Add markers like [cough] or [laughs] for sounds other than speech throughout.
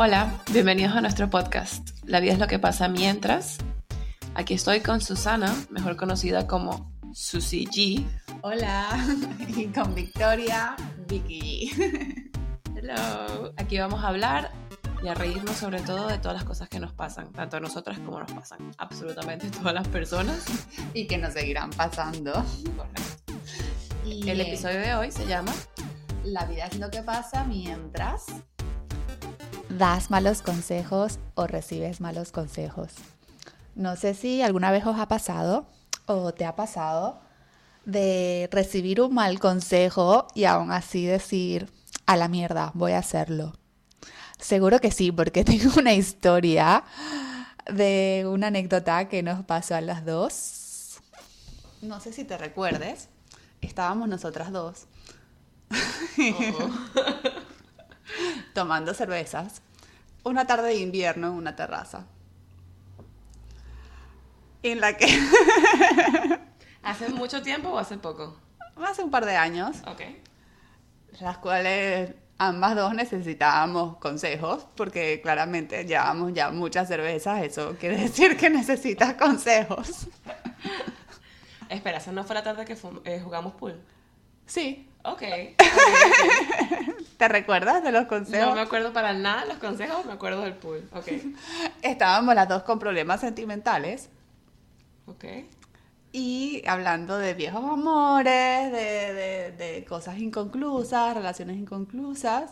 Hola, bienvenidos a nuestro podcast. La vida es lo que pasa mientras. Aquí estoy con Susana, mejor conocida como Susie G. Hola, [laughs] y con Victoria, Vicky. [laughs] Hello. Aquí vamos a hablar y a reírnos sobre todo de todas las cosas que nos pasan, tanto a nosotras como nos pasan, absolutamente [laughs] todas las personas. Y que nos seguirán pasando. Y el episodio de hoy se llama La vida es lo que pasa mientras das malos consejos o recibes malos consejos. No sé si alguna vez os ha pasado o te ha pasado de recibir un mal consejo y aún así decir, a la mierda, voy a hacerlo. Seguro que sí, porque [laughs] tengo una historia de una anécdota que nos pasó a las dos. No sé si te recuerdes, estábamos nosotras dos Oh. [laughs] [laughs] tomando cervezas una tarde de invierno en una terraza. En la que [laughs] ¿Hace mucho tiempo o hace poco? hace un par de años, Ok. las cuales ambas dos necesitábamos consejos, porque claramente llevamos ya muchas cervezas, eso quiere [laughs] decir que necesitas consejos. Espera, ¿esa no fue la tarde que eh, jugamos pool? Sí, Ok. ¿te recuerdas de los consejos? No me acuerdo para nada los consejos, me acuerdo del pool. Ok. [laughs] Estábamos las dos con problemas sentimentales Ok. y hablando de viejos amores, de, de- de cosas inconclusas, relaciones inconclusas.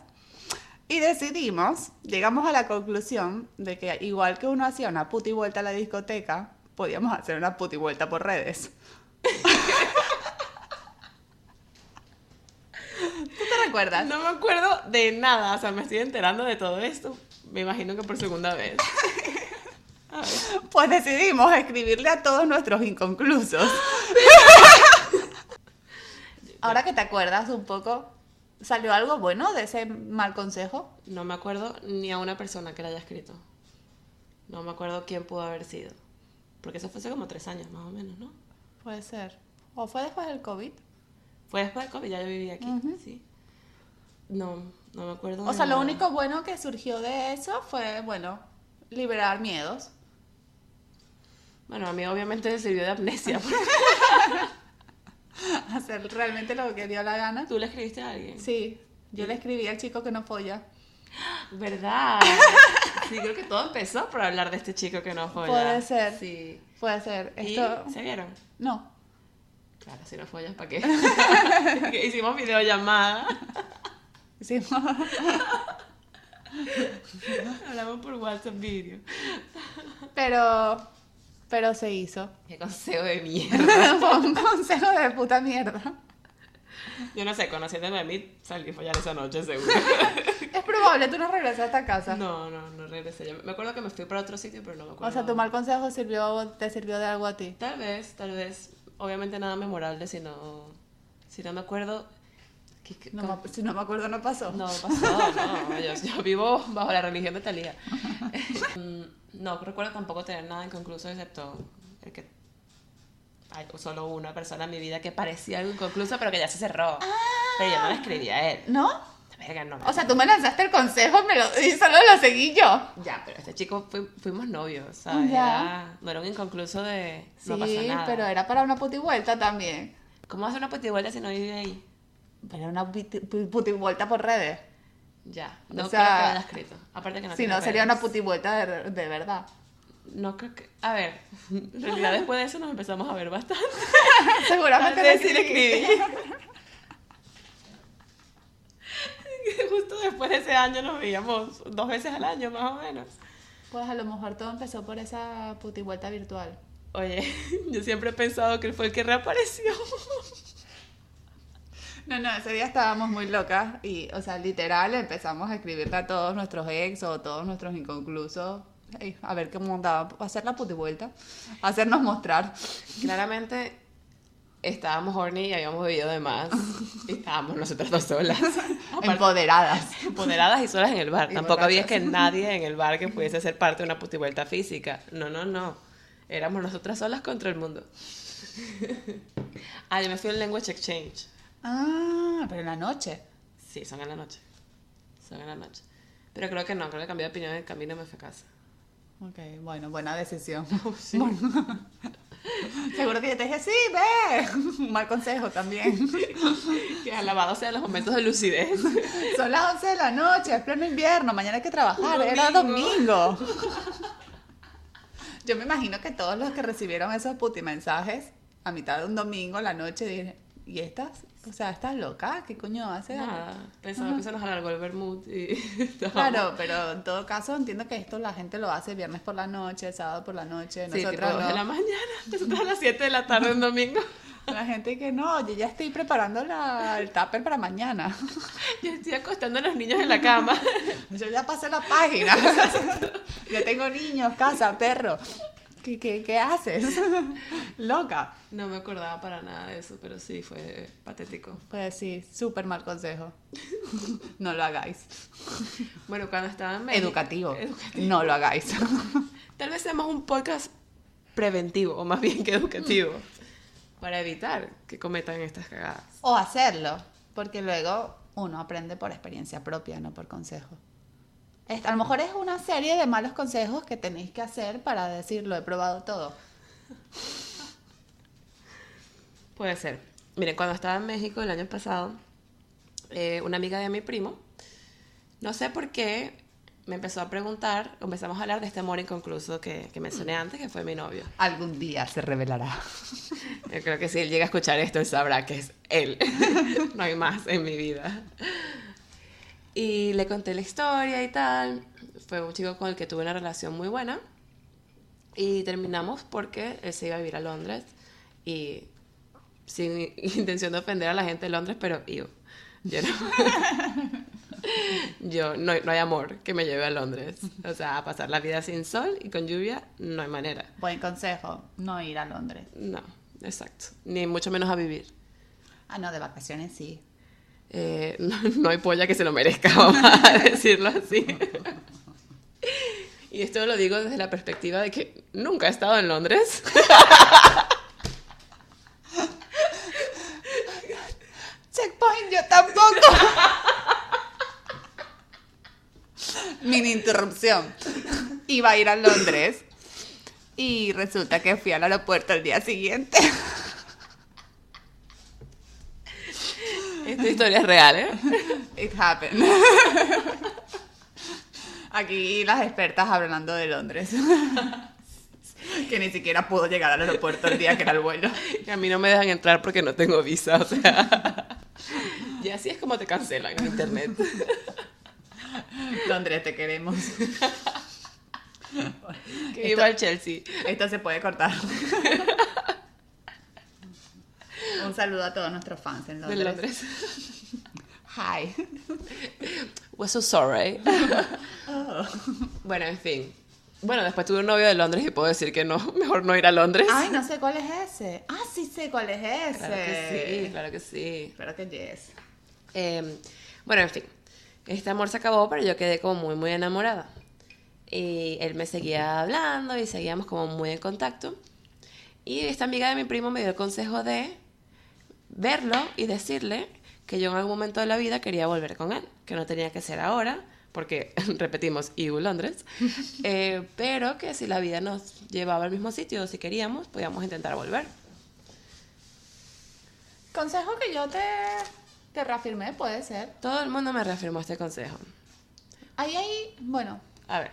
Y decidimos, llegamos a la conclusión de que igual que uno hacía una puti vuelta a la discoteca, podíamos hacer una puti vuelta por redes. [laughs] te recuerdas? No me acuerdo de nada, o sea, me estoy enterando de todo esto. Me imagino que por segunda vez. A ver. Pues decidimos escribirle a todos nuestros inconclusos. Ahora que te acuerdas un poco, ¿salió algo bueno de ese mal consejo? No me acuerdo ni a una persona que la haya escrito. No me acuerdo quién pudo haber sido. Porque eso fue hace como tres años, más o menos, ¿no? Puede ser. ¿O fue después del COVID? Fue después del COVID, ya yo vivía aquí, sí. No, no me acuerdo. O de sea, lo único bueno que surgió de eso fue, bueno, liberar miedos. Bueno, a mí obviamente me sirvió de amnesia. [laughs] Hacer realmente lo que dio la gana. ¿Tú le escribiste a alguien? Sí, yo le escribí al chico que no folla. ¿Verdad? [laughs] Sí, creo que todo empezó por hablar de este chico que no folla. Puede ser. Sí. Puede ser. ¿Y Esto... se vieron? No. Claro, si no follas, ¿para [laughs] qué? Hicimos videollamada. Sí. [laughs] Hablamos por WhatsApp video. pero, pero se hizo. Qué consejo de mierda. [laughs] Fue un consejo de puta mierda. Yo no sé, conociéndome a mí, salí a follar esa noche, seguro. Es probable, tú no regresaste a casa. No, no, no regresé. Yo me acuerdo que me fui para otro sitio, pero no me acuerdo. O sea, tu mal consejo sirvió, te sirvió de algo a ti. Tal vez, tal vez. Obviamente nada memorable, si no, si no me acuerdo. ¿Qué- No me- si no me acuerdo, no pasó. No, pasó, [laughs] no. Yo, yo vivo bajo la religión de Talía. [laughs] Mm, no recuerdo tampoco tener nada inconcluso excepto el que hay solo una persona en mi vida que parecía algo inconcluso, pero que ya se cerró. Pero yo no le escribí a él. ¿No? Verga, no. O sea, tú me lanzaste el consejo me lo, y solo lo seguí yo. ya, pero este chico fui- fuimos novios, Ya. ¿sabes? Era- no era un inconcluso de no sí, nada. pero era para una puti vuelta también. ¿Cómo hace una vuelta si no vive ahí? Era una puti, vuelta por redes. Ya, no O sea, creo que lo haya escrito. Aparte que no si no, sería una puti vuelta de, de verdad. No creo que... A ver, en realidad después de eso nos empezamos a ver bastante. [laughs] Seguramente escribí. escribí. [laughs] Justo después de ese año nos veíamos dos veces al año, más o menos. Pues a lo mejor todo empezó por esa puti vuelta virtual. Oye, [laughs] yo siempre he pensado que él fue el que reapareció. [laughs] No, no, ese día estábamos muy locas y, o sea, literal empezamos a escribirle a todos nuestros ex o todos nuestros inconclusos. Ey, a ver cómo andaba, a hacer la puti vuelta, hacernos mostrar. Claramente estábamos horny y habíamos bebido de más. Y estábamos nosotras dos solas. [laughs] Empoderadas. empoderadas y solas en el bar. Y Tampoco había borrachas. que nadie en el bar que pudiese ser parte de una putivuelta física. No, no, no. Éramos nosotras solas contra el mundo. [laughs] ah, yo me fui al language exchange. Ah, pero en la noche. Sí, son en la noche. Son en la noche. Pero creo que no, creo que cambié de opinión en el camino y me fui a casa. Ok, bueno, buena decisión. [laughs] Bueno. [laughs] Seguro que yo te dije, sí, ve. Un [laughs] mal consejo también. Que alabado sea los momentos de lucidez. Son las 11 de la noche, es pleno invierno, mañana hay que trabajar, era Domingo. domingo. Yo me imagino que todos los que recibieron esos puti mensajes a mitad de un domingo, la noche, dije, ¿y estas? O sea, ¿estás loca? ¿Qué coño hace? Nada, pensaba que se nos alargó el vermut y [laughs] Claro, pero en todo caso entiendo que esto la gente lo hace viernes por la noche, sábado por la noche, Sí, nosotros no. de la mañana, [laughs] nosotros a las 7 de la tarde un domingo. [laughs] La gente que no, yo ya estoy preparando la- el tupper para mañana. Yo estoy acostando a los niños en la cama. Yo ya pasé la página. ya tengo niños, casa, perro. ¿Qué, qué, qué haces? [laughs] Loca. No me acordaba para nada de eso, pero sí, fue patético. Pues sí, súper mal consejo. [laughs] No lo hagáis. Bueno, cuando estaba en México... Educativo. Educativo. No lo hagáis. [laughs] Tal vez seamos un podcast preventivo, o más bien que educativo, para evitar que cometan estas cagadas. O hacerlo, porque luego uno aprende por experiencia propia, no por consejo. A lo mejor es una serie de malos consejos que tenéis que hacer para decir lo he probado todo. Puede ser. Miren, cuando estaba en México el año pasado, eh, una amiga de mi primo, no sé por qué, me empezó a preguntar, empezamos a hablar de este amor inconcluso que, que mencioné antes, que fue mi novio. Algún día se revelará. [laughs] Yo creo que si él llega a escuchar esto, él sabrá que es él. [laughs] no hay más en mi vida. Y le conté la historia y tal. Fue un chico con el que tuve una relación muy buena. Y terminamos porque él se iba a vivir a Londres. Y sin [laughs] intención de ofender a la gente de Londres, pero yo, yo no. [laughs] Yo, no, no hay amor que me lleve a Londres. O sea, a pasar la vida sin sol y con lluvia, no hay manera. Buen consejo, no ir a Londres. No, exacto. Ni mucho menos a vivir. Ah, no, de vacaciones sí. Eh, [laughs] no, hay polla que se lo merezca, [laughs] vamos a decirlo así. Y esto lo digo desde la perspectiva de que nunca he estado en Londres. [laughs] Checkpoint, yo tampoco. Mini interrupción. Iba a ir a Londres y resulta que fui al aeropuerto el día siguiente. Esta historia es real, ¿eh? [laughs] It happened. Aquí las expertas hablando de Londres. [laughs] Que ni siquiera pudo llegar al aeropuerto el día que era el vuelo. Y a mí no me dejan entrar porque no tengo visa, o sea. Y así es como te cancelan en internet. Londres, te queremos. Que al Chelsea. Esto se puede cortar. Un saludo a todos nuestros fans en De Londres. Londres. [laughs] Hi. [laughs] We're so sorry. [laughs] Bueno, en fin. Bueno, después tuve un novio de Londres y puedo decir que no, mejor no ir a Londres. Ay, no sé cuál es ese. Ah, sí sé cuál es ese. Claro que sí, claro que sí. Claro que yes. Eh, bueno, en fin. Este amor se acabó, pero yo quedé como muy, muy enamorada. Y él me seguía hablando y seguíamos como muy en contacto. Y esta amiga de mi primo me dio el consejo de verlo y decirle que yo en algún momento de la vida quería volver con él, que no tenía que ser ahora, porque [laughs] repetimos, EU Londres, [laughs] eh, pero que si la vida nos llevaba al mismo sitio, si queríamos, podíamos intentar volver. Consejo que yo te, te reafirmé, puede ser. Todo el mundo me reafirmó este consejo. Ahí, ahí, bueno, A ver,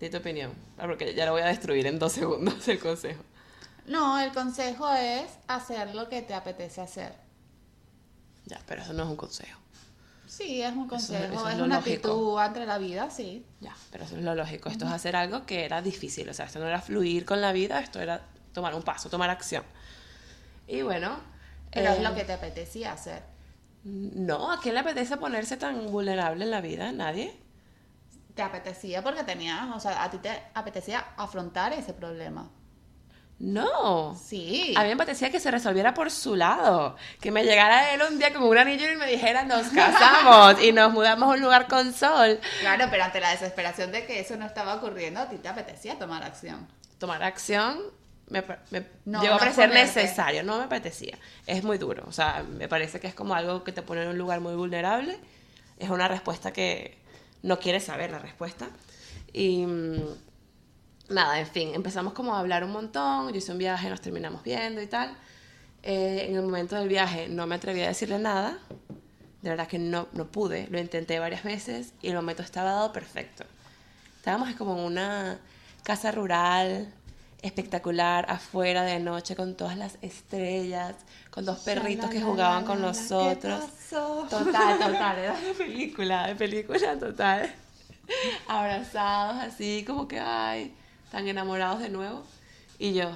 di tu opinión, porque ya lo voy a destruir en dos segundos [laughs] el consejo. No, el consejo es hacer lo que te apetece hacer. Ya, pero eso no es un consejo. Sí, es un consejo, eso es es, una lógico. actitud ante la vida, sí. Ya, pero eso es lo lógico. Esto es hacer algo que era difícil. O sea, esto no era fluir con la vida, esto era tomar un paso, tomar acción. Y bueno. Pero es eh, lo que te apetecía hacer. No, ¿a quién le apetece ponerse tan vulnerable en la vida? ¿Nadie? Te apetecía porque tenías, o sea, a ti te apetecía afrontar ese problema. No. Sí. A mí me apetecía que se resolviera por su lado. Que me llegara él un día como un anillo y me dijera, nos casamos y nos mudamos a un lugar con sol. Claro, pero ante la desesperación de que eso no estaba ocurriendo, a ti te apetecía tomar acción. tomar acción me, me No, llegó a no parecer ponerte. necesario, no me apetecía. Es muy duro, o sea, me parece que es como algo que te pone en un lugar muy vulnerable. Es una respuesta que no quiere saber la respuesta. Y mm, nada, en fin, empezamos como a hablar un montón, yo hice un viaje, nos terminamos viendo y tal. Eh, en el momento del viaje no me atreví a decirle nada, de verdad que no, no pude, lo intenté varias veces y el momento estaba dado perfecto. Estábamos como en una casa rural espectacular afuera de noche con todas las estrellas, con dos perritos que jugaban con nosotros. Total, [laughs] total, era de película, de película total. [laughs] Abrazados así, como que, ay, tan enamorados de nuevo. Y yo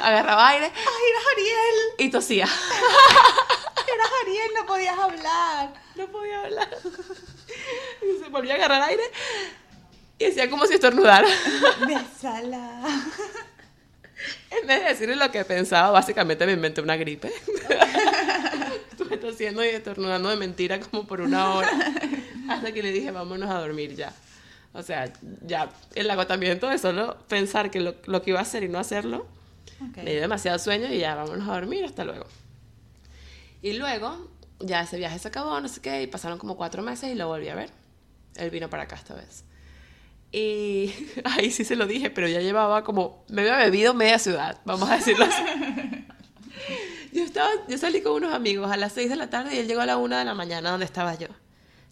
agarraba aire. ¡Ay, eras Ariel! Y tosía. [laughs] Eras Ariel, no podías hablar. No podía hablar. [laughs] Y se volvía a agarrar aire y decía como si estornudara. [laughs] Bésala. En vez de decirle lo que pensaba, básicamente me inventé una gripe. Estuve tosiendo y estornudando de mentira como por una hora. Hasta que le dije, vámonos a dormir ya. O sea, ya el agotamiento de solo pensar que lo, lo que iba a hacer y no hacerlo, Ok. me dio demasiado sueño y ya, vámonos a dormir, hasta luego. Y luego, ya ese viaje se acabó, no sé qué, y pasaron como cuatro meses y lo volví a ver. Él vino para acá esta vez. Y [laughs] ahí sí se lo dije, pero ya llevaba como, me había bebido media ciudad, vamos a decirlo así. [laughs] Yo, estaba, yo salí con unos amigos a las 6 de la tarde y él llegó a la 1 de la mañana donde estaba yo.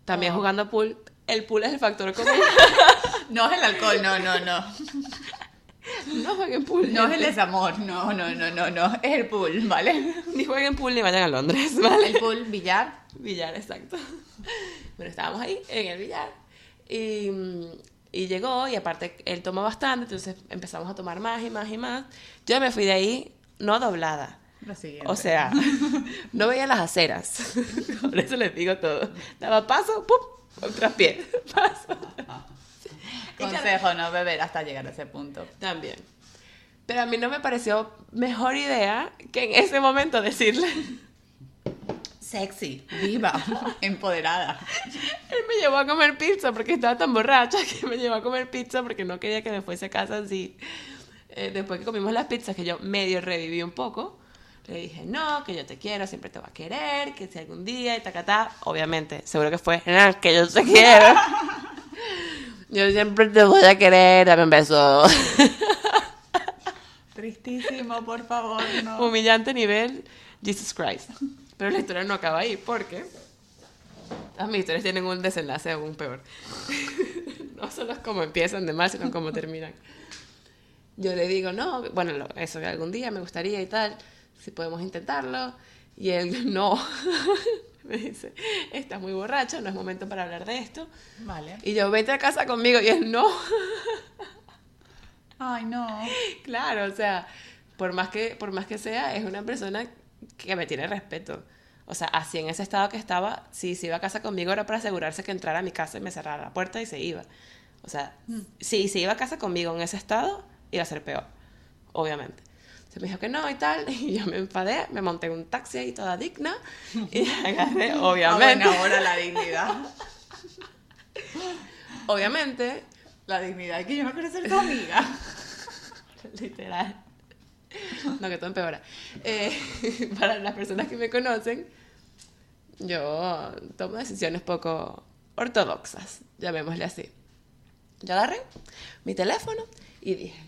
También Oh. jugando pool. El pool es el factor común. [laughs] No es el alcohol, no, no, no. no jueguen pool. No es el gente. desamor, no, no, no, no, no. Es el pool, ¿vale? Ni jueguen pool ni vayan a Londres, ¿vale? El pool, billar. Billar, exacto. Bueno, estábamos ahí en el billar y, y llegó y aparte él tomó bastante, entonces empezamos a tomar más y más y más. Yo me fui de ahí no doblada. O sea, no veía las aceras. [laughs] Por eso les digo todo. Daba paso, ¡pum! Y claro, [laughs] [laughs] Consejo, no beber hasta llegar a ese punto. También. Pero a mí no me pareció mejor idea que en ese momento decirle. [laughs] Sexy, viva, empoderada. Él me llevó a comer pizza porque estaba tan borracha que me llevó a comer pizza porque no quería que me fuese a casa así. Eh, después que comimos las pizzas, que yo medio reviví un poco, le dije, no, que yo te quiero, siempre te va a querer, que si algún día y tacatá, obviamente, seguro que fue, "Ah, que yo te quiero. [laughs] yo siempre te voy a querer, dame un beso. [laughs] Tristísimo, por favor, no. Humillante nivel Jesus Christ. Pero la historia no acaba ahí porque todas mis historias tienen un desenlace aún peor. [laughs] no solo es como empiezan de mal, sino como terminan. Yo le digo, no, bueno, eso que algún día me gustaría y tal, si podemos intentarlo. Y él, [laughs] no. [laughs] me dice, estás muy borracho, no es momento para hablar de esto. Vale. Y yo, vete a casa conmigo. Y él, no. Ay, no. [laughs] Claro, o sea, por más que, por más que sea, es una persona que me tiene respeto. O sea, así en ese estado que estaba, si se iba a casa conmigo era para asegurarse que entrara a mi casa y me cerrara la puerta y se iba. O sea, si se iba a casa conmigo en ese estado, iba a ser peor, obviamente. Se me dijo que no y tal, [laughs] y yo me enfadé, me monté en un taxi ahí toda digna y agarré, [laughs] obviamente, buena hora la dignidad. [laughs] obviamente, La dignidad, que yo no quiero ser tu amiga. Literal. No, que todo empeora. Eh, para las personas que me conocen, yo tomo decisiones poco ortodoxas, llamémosle así. Yo agarré mi teléfono y dije,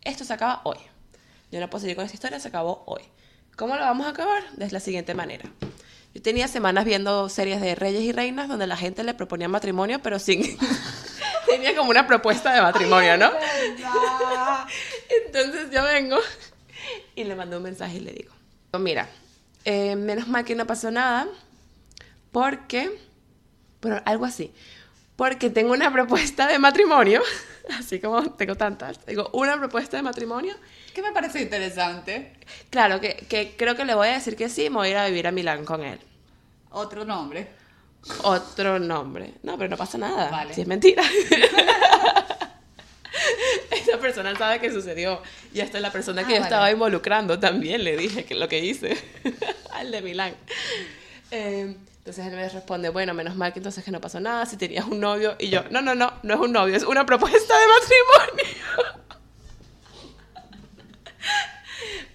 esto se acaba hoy. Yo no puedo seguir con esta historia, se acabó hoy. ¿Cómo lo vamos a acabar? De la siguiente manera. Yo tenía semanas viendo series de reyes y reinas donde la gente le proponía matrimonio, pero sin... [laughs] tenía como una propuesta de matrimonio, ¿no? Entonces yo vengo y le mando un mensaje y le digo, mira, eh, menos mal que no pasó nada, porque, bueno, algo así, porque tengo una propuesta de matrimonio, [laughs] así como tengo tantas, tengo una propuesta de matrimonio, Que me parece interesante. claro, que, que creo que le voy a decir que sí, me voy a ir a vivir a Milán con él. Otro nombre. Otro nombre. No, pero no pasa nada. Vale. Si es mentira. [laughs] Esa persona sabe que sucedió. Y hasta la persona que Ah, yo vale. estaba involucrando también le dije que lo que hice [laughs] al de Milán. Eh, entonces él me responde, bueno, menos mal que entonces que no pasó nada, si tenías un novio. Y yo, no, no, no, no es un novio, es una propuesta de matrimonio. [laughs]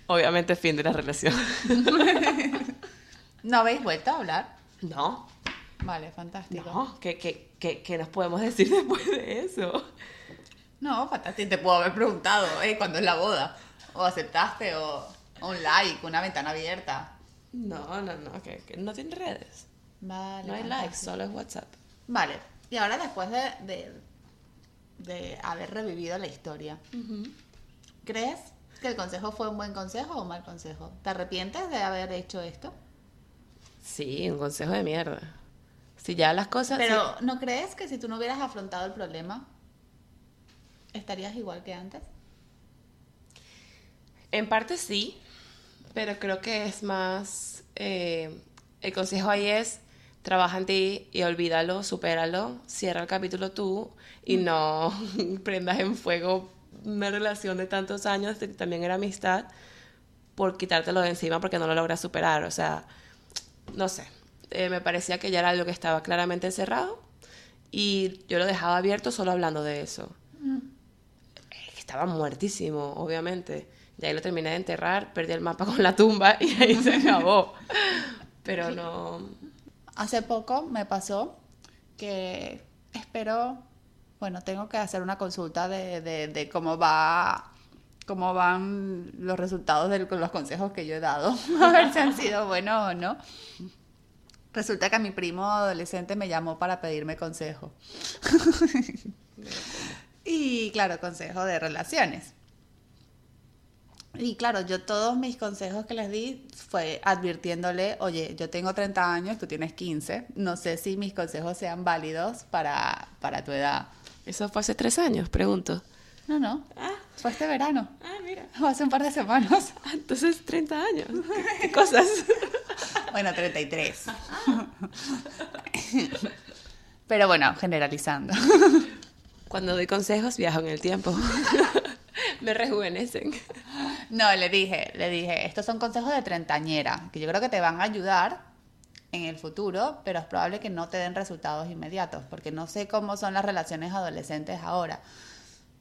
Obviamente fin de la relación. [laughs] ¿No habéis vuelto a hablar? No, Vale, fantástico. No, ¿qué, qué, qué, qué nos podemos decir después de eso? No, fantástico. Te puedo haber preguntado, ¿eh? ¿Cuándo es la boda? O aceptaste, o, un like, una ventana abierta. No, no, no, que, que no tiene redes. Vale. No hay likes, solo es WhatsApp. Vale. Y ahora después de, de, de haber revivido la historia, ¿crees que el consejo fue un buen consejo o un mal consejo? ¿Te arrepientes de haber hecho esto? Sí, un consejo de mierda. Si ya las cosas... Pero ¿no crees que si tú no hubieras afrontado el problema, estarías igual que antes? En parte sí, pero creo que es más... eh, el consejo ahí es, trabaja en ti y olvídalo, supéralo, cierra el capítulo tú y no [laughs] prendas en fuego una relación de tantos años, que también era amistad, por quitártelo de encima porque no lo logras superar. O sea, no sé, eh, me parecía que ya era algo que estaba claramente encerrado y yo lo dejaba abierto solo hablando de eso. Que Estaba muertísimo, obviamente. Y ahí lo terminé de enterrar, perdí el mapa [laughs] con la tumba y ahí se acabó. Pero no... Hace poco me pasó que espero, bueno, tengo que hacer una consulta de, de- cómo va, cómo van los resultados de los consejos que yo he dado, [laughs] a ver si han sido buenos o no. Resulta que mi primo adolescente me llamó para pedirme consejo. [laughs] y claro, consejo de relaciones. Y claro, yo todos mis consejos que les di fue advirtiéndole, oye, yo tengo 30 años, tú tienes 15, no sé si mis consejos sean válidos para, para tu edad. Eso fue hace tres años, pregunto. No, no, Ah, fue este verano, ah, mira. [laughs] o hace un par de semanas. Ah, entonces 30 años. ¿Qué, [laughs] qué cosas? [laughs] Bueno, 33. Pero bueno, generalizando. Cuando doy consejos viajo en el tiempo. Me rejuvenecen. No, le dije, le dije, estos son consejos de treintañera, que yo creo que te van a ayudar en el futuro, pero es probable que no te den resultados inmediatos, porque no sé cómo son las relaciones adolescentes ahora.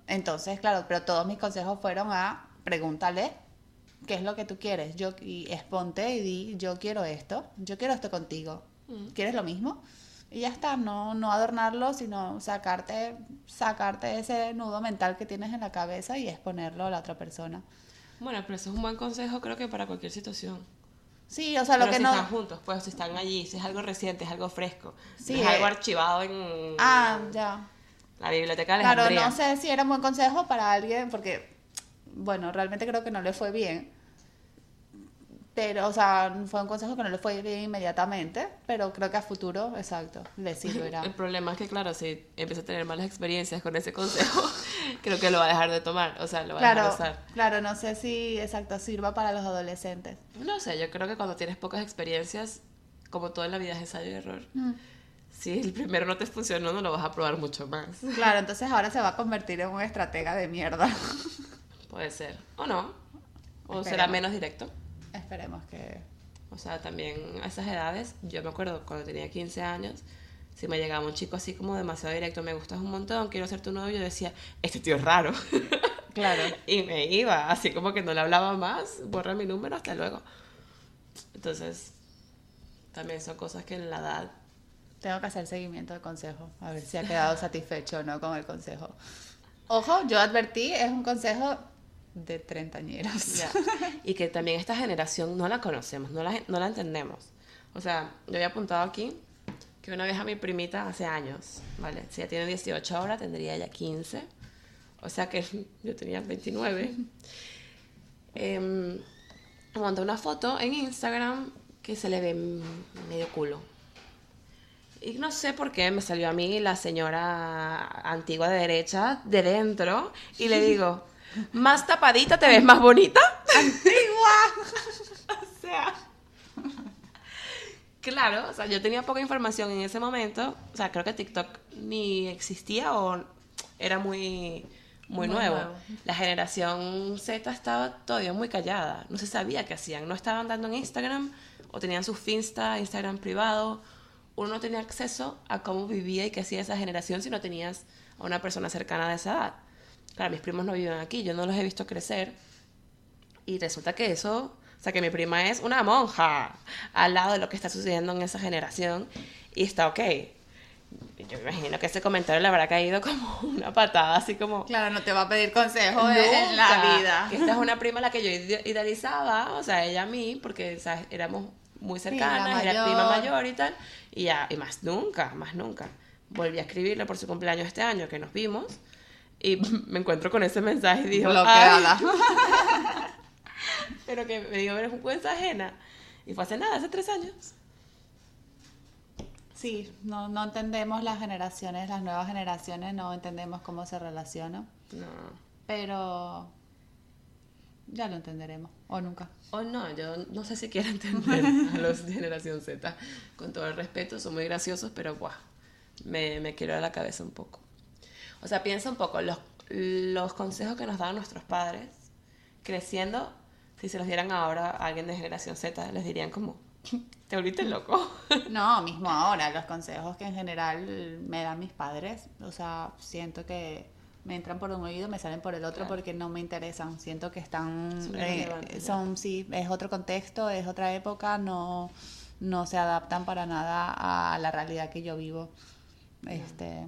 Entonces, claro, pero todos mis consejos fueron a pregúntale qué es lo que tú quieres, yo y exponte y di, yo quiero esto, yo quiero esto contigo. ¿Quieres lo mismo? Y ya está, no, no adornarlo, sino sacarte, sacarte ese nudo mental que tienes en la cabeza y exponerlo a la otra persona. Bueno, pero eso es un buen consejo creo que para cualquier situación. Sí, o sea, lo Pero que si no... están juntos, pues si están allí, si es algo reciente, es algo fresco. Sí, es algo eh. archivado en Ah, ya. la biblioteca de Claro, no sé si era un buen consejo para alguien, porque, bueno, realmente creo que no le fue bien. Pero, o sea, fue un consejo que no le fue bien inmediatamente, pero creo que a futuro, exacto, le servirá. El problema es que, claro, si empieza a tener malas experiencias con ese consejo, [laughs] creo que lo va a dejar de tomar, o sea, lo va a Claro, dejar de usar. claro, no sé si, exacto, sirva para los adolescentes. No sé, yo creo que cuando tienes pocas experiencias, como todo en la vida es ensayo y error, Mm. si el primero no te funcionó, no lo vas a probar mucho más. Claro, [laughs] entonces ahora se va a convertir en un estratega de mierda. Puede ser, o no, o será Esperemos. menos directo. Esperemos que... O sea, también a esas edades, yo me acuerdo cuando tenía 15 años, si me llegaba un chico así como demasiado directo, me gustas un montón, quiero ser tu novio, yo decía, este tío es raro. [laughs] Claro. y me iba, así como que no le hablaba más, borra mi número, hasta luego. Entonces, también son cosas que en la edad... Tengo que hacer seguimiento de consejo, a ver si ha quedado satisfecho o no con el consejo. Ojo, yo advertí, es un consejo de treintañeros. ya. [laughs] Y que también esta generación no la conocemos, no la, no la entendemos. O sea, yo había apuntado aquí que una vez a mi primita hace años, ¿vale? Si ella tiene 18 ahora, tendría ya 15. O sea que [laughs] yo tenía 29. [laughs] Em, monté una foto en Instagram que se le ve medio culo. Y no sé por qué me salió a mí la señora antigua de derecha de dentro y le digo, más tapadita te ves más bonita. ¡Antigua! [laughs] O sea, claro, o sea, yo tenía poca información en ese momento. O sea, creo que TikTok ni existía o era muy, muy, Muy nuevo. nuevo. La generación Z estaba todavía muy callada. No se sabía qué hacían. No estaban dando en Instagram o tenían su Finsta, Instagram privado. Uno no tenía acceso a cómo vivía y qué hacía esa generación si no tenías a una persona cercana de esa edad. Claro, mis primos no viven aquí, yo no los he visto crecer. Y resulta que eso, o sea, que mi prima es una monja al lado de lo que está sucediendo en esa generación y está ok. Yo me imagino que ese comentario le habrá caído como [laughs] una patada, así como... Claro, no te va a pedir consejos en la vida. Esta es una [laughs] prima a la que yo ide- idealizaba, o sea, ella a mí, porque éramos muy cercanas, era prima mayor y tal, y ya, y más nunca, más nunca. Volví a escribirle por su cumpleaños este año que nos vimos, y [laughs] me encuentro con ese mensaje y digo, Bloqueada. [laughs] Pero que me digo, eres un cuenta ajena. Y fue hace nada, hace tres años. Sí, no, no entendemos las generaciones, las nuevas generaciones, no entendemos cómo se relacionan, No. pero ya lo entenderemos, o nunca. O no, yo no sé si quiero entender [laughs] a los generación Z. Con todo el respeto, son muy graciosos, pero guau, me, me quiero a la cabeza un poco. O sea, piensa un poco, los, los consejos que nos daban nuestros padres, creciendo, si se los dieran ahora a alguien de generación Z, les dirían como, [laughs] te volviste loco. [laughs] No, mismo ahora, los consejos que en general me dan mis padres, o sea, siento que me entran por un oído, me salen por el otro Claro. porque no me interesan, siento que están, Son eh, son, sí, es otro contexto, es otra época, no, no se adaptan para nada a la realidad que yo vivo. Este,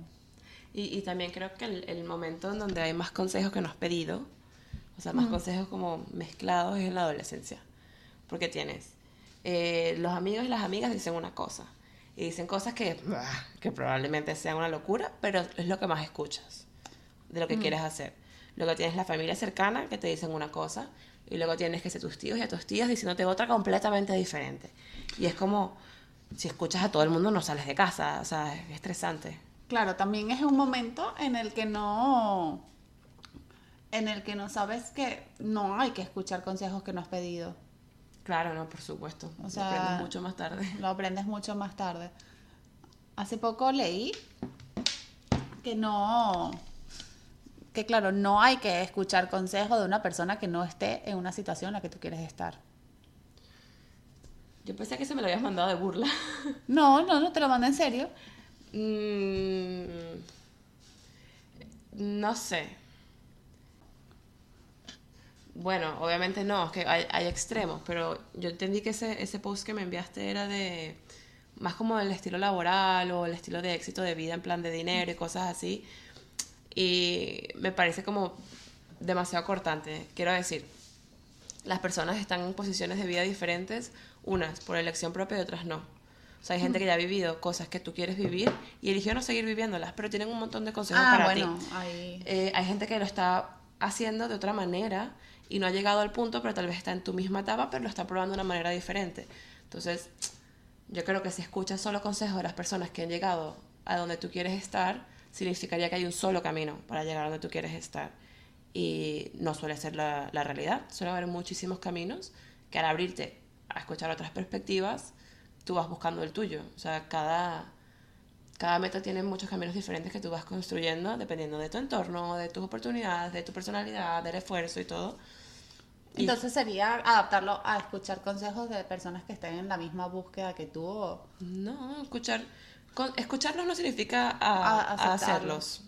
Y, y también creo que el, el momento en donde hay más consejos que nos pedido, o sea, más consejos como mezclados es en la adolescencia. Porque tienes, eh, los amigos y las amigas dicen una cosa, y dicen cosas que, bah, que probablemente sean una locura, pero es lo que más escuchas de lo que quieres hacer. Luego tienes la familia cercana que te dicen una cosa, y luego tienes que ser tus tíos y a tus tías diciéndote otra completamente diferente. Y es como, si escuchas a todo el mundo no sales de casa, o sea, es estresante. Claro, también es un momento en el que no en el que no sabes que no hay que escuchar consejos que no has pedido. Claro, no, por supuesto. O Lo aprendes mucho más tarde. Lo aprendes mucho más tarde. Hace poco leí que no que claro, no hay que escuchar consejos de una persona que no esté en una situación en la que tú quieres estar. Yo pensé que se me lo habías mandado de burla. No, no, no te lo mando en serio. Mm, no sé. Bueno, obviamente no, es que hay, extremos, pero yo entendí que ese, ese post que me enviaste era de más como el estilo laboral o el estilo de éxito de vida en plan de dinero y cosas así. Y me parece como demasiado cortante. Quiero decir, las personas están en posiciones de vida diferentes, unas por elección propia y otras no. O sea, hay gente que ya ha vivido cosas que tú quieres vivir y eligió no seguir viviéndolas, pero tienen un montón de consejos Ah, para bueno, ti. ahí Eh, hay gente que lo está haciendo de otra manera y no ha llegado al punto, pero tal vez está en tu misma etapa, pero lo está probando de una manera diferente. Entonces, yo creo que si escuchas solo consejos de las personas que han llegado a donde tú quieres estar, significaría que hay un solo camino para llegar a donde tú quieres estar. Y no suele ser la, la realidad. Suele haber muchísimos caminos que al abrirte a escuchar otras perspectivas, tú vas buscando el tuyo. O sea, cada, cada meta tiene muchos caminos diferentes que tú vas construyendo dependiendo de tu entorno, de tus oportunidades, de tu personalidad, del esfuerzo y todo. Entonces sería adaptarlo a escuchar consejos de personas que estén en la misma búsqueda que tú. o- No, escuchar, con- escucharlos no significa a, A- hacerlos,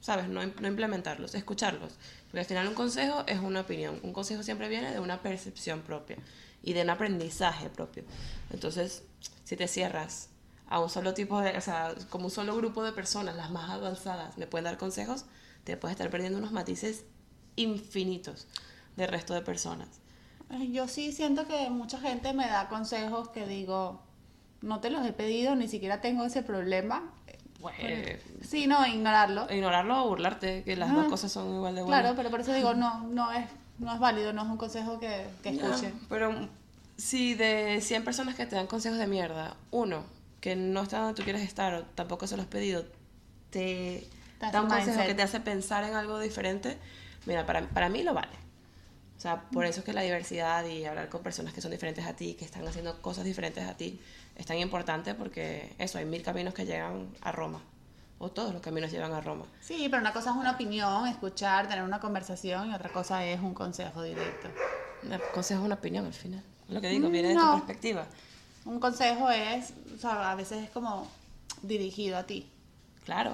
¿sabes? No, no implementarlos, escucharlos. Porque al final un consejo es una opinión, un consejo siempre viene de una percepción propia y de un aprendizaje propio. Entonces, si te cierras a un solo tipo de, o sea, como un solo grupo de personas, las más avanzadas, me pueden dar consejos, te puedes estar perdiendo unos matices infinitos del resto de personas. Yo sí siento que mucha gente me da consejos que digo, no te los he pedido, ni siquiera tengo ese problema. Eh, Sí, no, ignorarlo. ignorarlo o burlarte, que las Ah. dos cosas son igual de buenas. Claro, pero por eso digo, no, no es, no es válido, no es un consejo que, que escuche. pero si de 100 personas que te dan consejos de mierda, uno que no está donde tú quieres estar o tampoco se los has pedido, te, hace da un consejo que te hace pensar en algo diferente, mira, para, para mí lo vale. O sea, por eso es que la diversidad y hablar con personas que son diferentes a ti, que están haciendo cosas diferentes a ti, es tan importante porque eso, hay mil caminos que llegan a Roma. O todos los caminos llevan a Roma. Sí, pero una cosa es una opinión, escuchar, tener una conversación y otra cosa es un consejo directo. Un consejo es una opinión al final. Lo que digo, viene de Mm, No. tu perspectiva. Un consejo es, o sea, a veces es como dirigido a ti. Claro,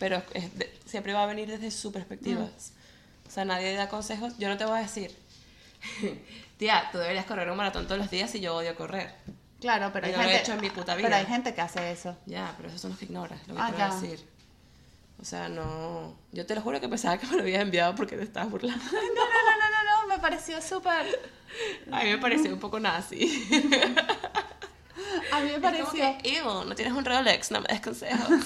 pero es de- siempre va a venir desde su perspectiva. O sea, nadie da consejos. Yo no te voy a decir, [laughs] Tía, tú deberías correr un maratón todos los días y yo odio correr. Claro, pero hay no lo he gente, hecho en mi puta pero vida. hay gente que hace eso. Ya, pero esos son los que ignoras, lo que Ah, quiero ya. decir. O sea, no... Yo te lo juro que pensaba que me lo habías enviado porque te estabas burlando. No, no, no, no, no, no, me pareció súper. A mí me pareció un poco nazi. A mí me Es como pareció. que, "Ew, no tienes un Rolex, no me des consejos. [laughs]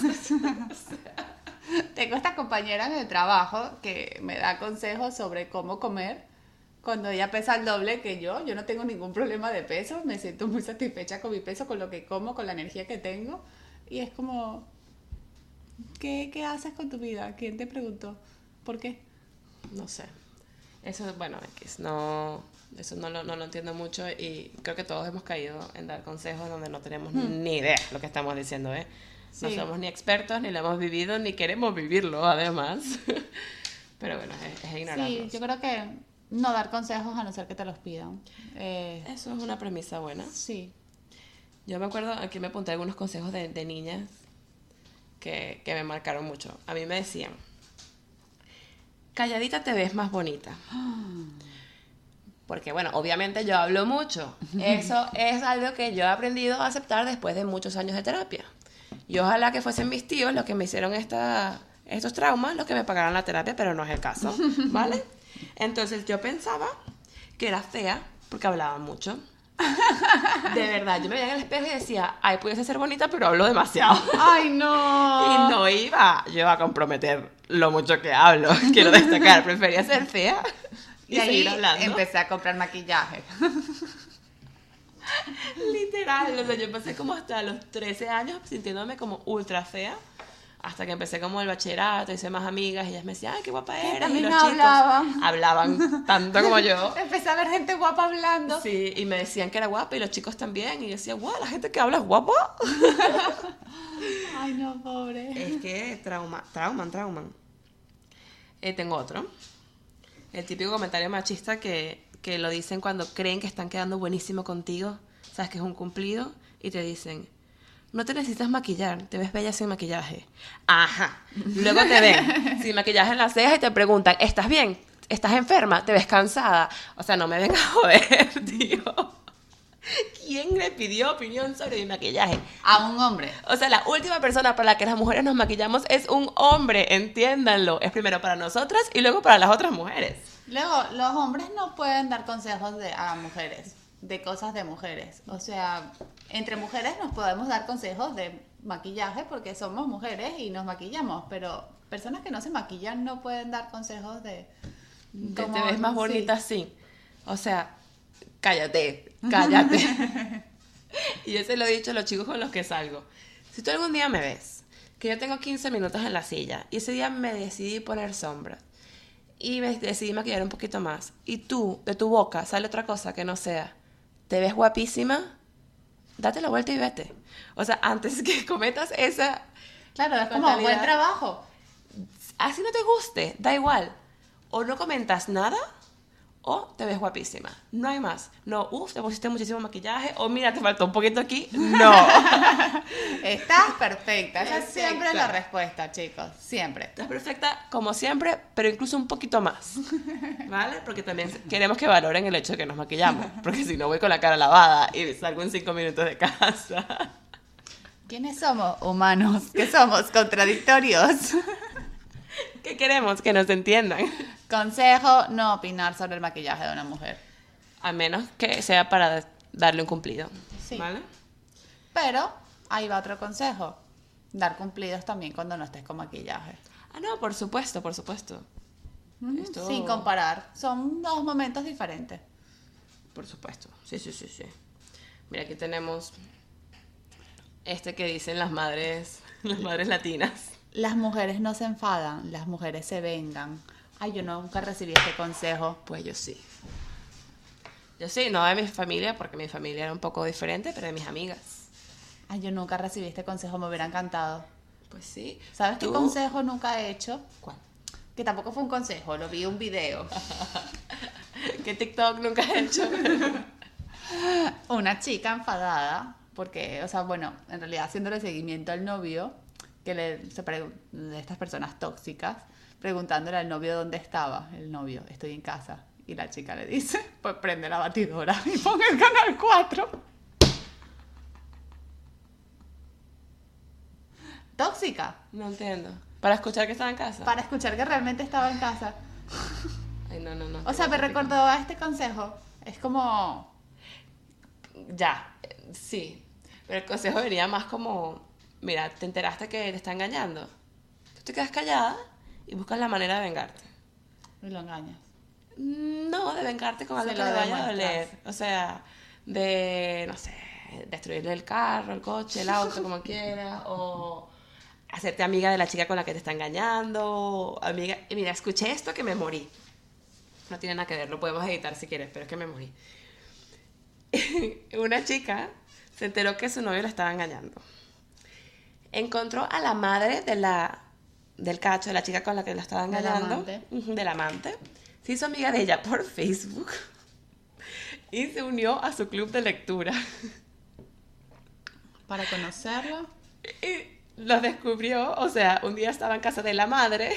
Tengo esta compañera en el trabajo que me da consejos sobre cómo comer. Cuando ella pesa el doble que yo, yo no tengo ningún problema de peso, me siento muy satisfecha con mi peso, con lo que como, con la energía que tengo. Y es como, ¿qué, qué haces con tu vida? ¿Quién te preguntó? ¿Por qué? No sé. Eso, bueno, X, no, eso no lo, no lo entiendo mucho y creo que todos hemos caído en dar consejos donde no tenemos ni idea lo que estamos diciendo, ¿eh? No Sí. somos ni expertos, ni lo hemos vivido, ni queremos vivirlo, además. [laughs] Pero bueno, es, es Sí, ignorarlos. yo creo que no dar consejos a no ser que te los pidan. Eh, Eso es una premisa buena. sí. Yo me acuerdo, aquí me apunté algunos consejos de, de niñas que, que me marcaron mucho. A mí me decían, calladita te ves más bonita. Porque bueno, obviamente yo hablo mucho. Eso [laughs] es algo que yo he aprendido a aceptar después de muchos años de terapia. Y ojalá que fuesen mis tíos los que me hicieron esta, estos traumas, los que me pagaran la terapia, pero no es el caso, ¿vale? [laughs] Entonces yo pensaba que era fea porque hablaba mucho. [laughs] De verdad, yo me veía en el espejo y decía, ay, pudiese ser bonita, pero hablo demasiado. ¡Ay, no! [laughs] Y no iba yo a comprometer lo mucho que hablo, [laughs] quiero destacar, prefería ser fea y, Y ahí seguir hablando. empecé a comprar maquillaje. Literal, o sea, yo pasé como hasta los 13 años sintiéndome como ultra fea. Hasta que empecé como el bachillerato, hice más amigas y ellas me decían, ay, qué guapa eres. también y los chicos hablaban. hablaban tanto como yo. [laughs] Empecé a ver gente guapa hablando. Sí, y me decían que era guapa y los chicos también. Y yo decía, guau, la gente que habla es guapa. [laughs] Ay, no, pobre. Es que trauma, trauman, trauman. Eh, tengo otro. El típico comentario machista que, que lo dicen cuando creen que están quedando buenísimo contigo. Sabes que es un cumplido. Y te dicen, no te necesitas maquillar, te ves bella sin maquillaje. Ajá. Luego te ven [laughs] sin maquillaje en las cejas y te preguntan, ¿estás bien? ¿Estás enferma? ¿Te ves cansada? O sea, no me vengas a joder, [laughs] tío. ¿Quién le pidió opinión sobre mi maquillaje? A un hombre. O sea, la última persona para la que las mujeres nos maquillamos es un hombre, entiéndanlo. Es primero para nosotras y luego para las otras mujeres. Luego, los hombres no pueden dar consejos de, a mujeres, de cosas de mujeres. O sea, entre mujeres nos podemos dar consejos de maquillaje porque somos mujeres y nos maquillamos, pero personas que no se maquillan no pueden dar consejos de... Que cómo- te ves más sí. bonita así. O sea, cállate, cállate. [laughs] y yo se lo he dicho a los chicos con los que salgo. Si tú algún día me ves, que yo tengo 15 minutos en la silla y ese día me decidí poner sombras y me decidí maquillar un poquito más y tú, de tu boca, sale otra cosa que no sea, te ves guapísima, date la vuelta y vete. O sea, antes que [laughs] cometas esa Claro, es como buen trabajo. así no te guste, da igual. O no comentas nada o te ves guapísima. No hay más. No, uff, te pusiste muchísimo maquillaje o mira, te faltó un poquito aquí. No. [laughs] Estás perfecta. Esa Perfecta. siempre es la respuesta, chicos. Siempre. Estás perfecta como siempre, pero incluso un poquito más. ¿Vale? Porque también queremos que valoren el hecho de que nos maquillamos. Porque si no voy con la cara lavada y salgo en cinco minutos de casa. ¿Quiénes somos? Humanos. ¿Qué somos? Contradictorios. ¿Qué queremos? Que nos entiendan. Consejo, no opinar sobre el maquillaje de una mujer. A menos que sea para darle un cumplido. Sí. ¿Vale? Pero ahí va otro consejo. Dar cumplidos también cuando no estés con maquillaje. Ah, no, por supuesto, por supuesto. Esto- Sin comparar. Son dos momentos diferentes. Por supuesto. Sí, sí, sí, sí. Mira, aquí tenemos este que dicen las madres, [laughs] las madres latinas. Las mujeres no se enfadan, las mujeres se vengan. Ay, yo nunca recibí este consejo. Pues yo sí. Yo sí, no de mi familia, porque mi familia era un poco diferente, pero de mis amigas. Ay, yo nunca recibí este consejo, me hubiera encantado. Pues sí. ¿Sabes qué ¿Tú? consejo nunca he hecho? ¿Cuál? Que tampoco fue un consejo, lo vi en un video. [laughs] ¿Qué TikTok nunca he hecho? [laughs] Una chica enfadada, porque, o sea, bueno, en realidad haciéndole seguimiento al novio, que le, se de estas personas tóxicas, preguntándole al novio dónde estaba, el novio, estoy en casa. Y la chica le dice, [laughs] pues prende la batidora [laughs] y pon el canal 4. Tóxica. No entiendo. Para escuchar que estaba en casa. Para escuchar que realmente estaba en casa. Ay, no, no, no. O sea, me recordó a este consejo. Es como... Ya, sí. Pero el consejo venía más como, mira, te enteraste que te está engañando. Tú te quedas callada y buscas la manera de vengarte. Y lo engañas. No, de vengarte con Se algo que le vaya a doler. O sea, de, no sé, destruirle el carro, el coche, el auto, como [laughs] quieras. O hacerte amiga de la chica con la que te está engañando. Amiga, y mira, escuché esto que me morí. No tiene nada que ver, lo podemos editar si quieres, pero es que me morí. [laughs] Una chica se enteró que su novio la estaba engañando. Encontró a la madre de la, del cacho, de la chica con la que la estaba Del engañando. amante. Ujú, del amante. Se hizo amiga de ella por Facebook. [laughs] Y se unió a su club de lectura. Para conocerlo. Y los descubrió, o sea, un día estaba en casa de la madre,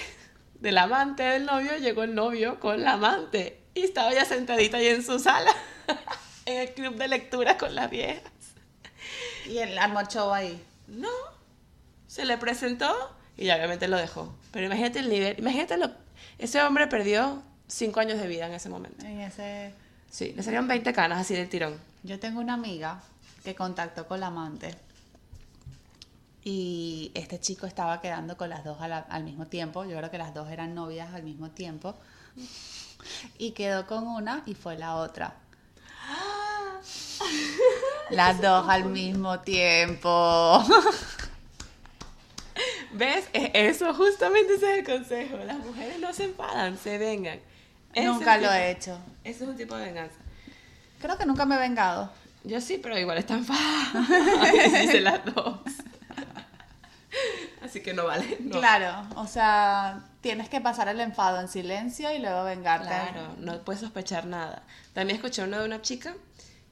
del amante del novio, llegó el novio con la amante. Y estaba ella sentadita ahí en su sala, [laughs] en el club de lectura con las viejas. Y el show ahí. No, se le presentó y ya obviamente lo dejó. Pero imagínate el nivel, imagínate lo... Ese hombre perdió cinco años de vida en ese momento. En ese... Sí, le salieron 20 canas así del tirón. Yo tengo una amiga que contactó con la amante. Y este chico estaba quedando con las dos la- al mismo tiempo. Yo creo que las dos eran novias al mismo tiempo. Y quedó con una y fue la otra. Las [laughs] dos al mismo tiempo. [laughs] ¿Ves? E- Eso justamente ese es el consejo. Las mujeres no se enfadan, se vengan. Ese Nunca lo tipo- he hecho. Ese es un tipo de venganza. Creo que nunca me he vengado. Yo sí, pero igual está enfadada. [laughs] Dice las dos. Así que no vale. no. Claro, o sea, tienes que pasar el enfado en silencio y luego vengarte. Claro, no puedes sospechar nada. También escuché uno de una chica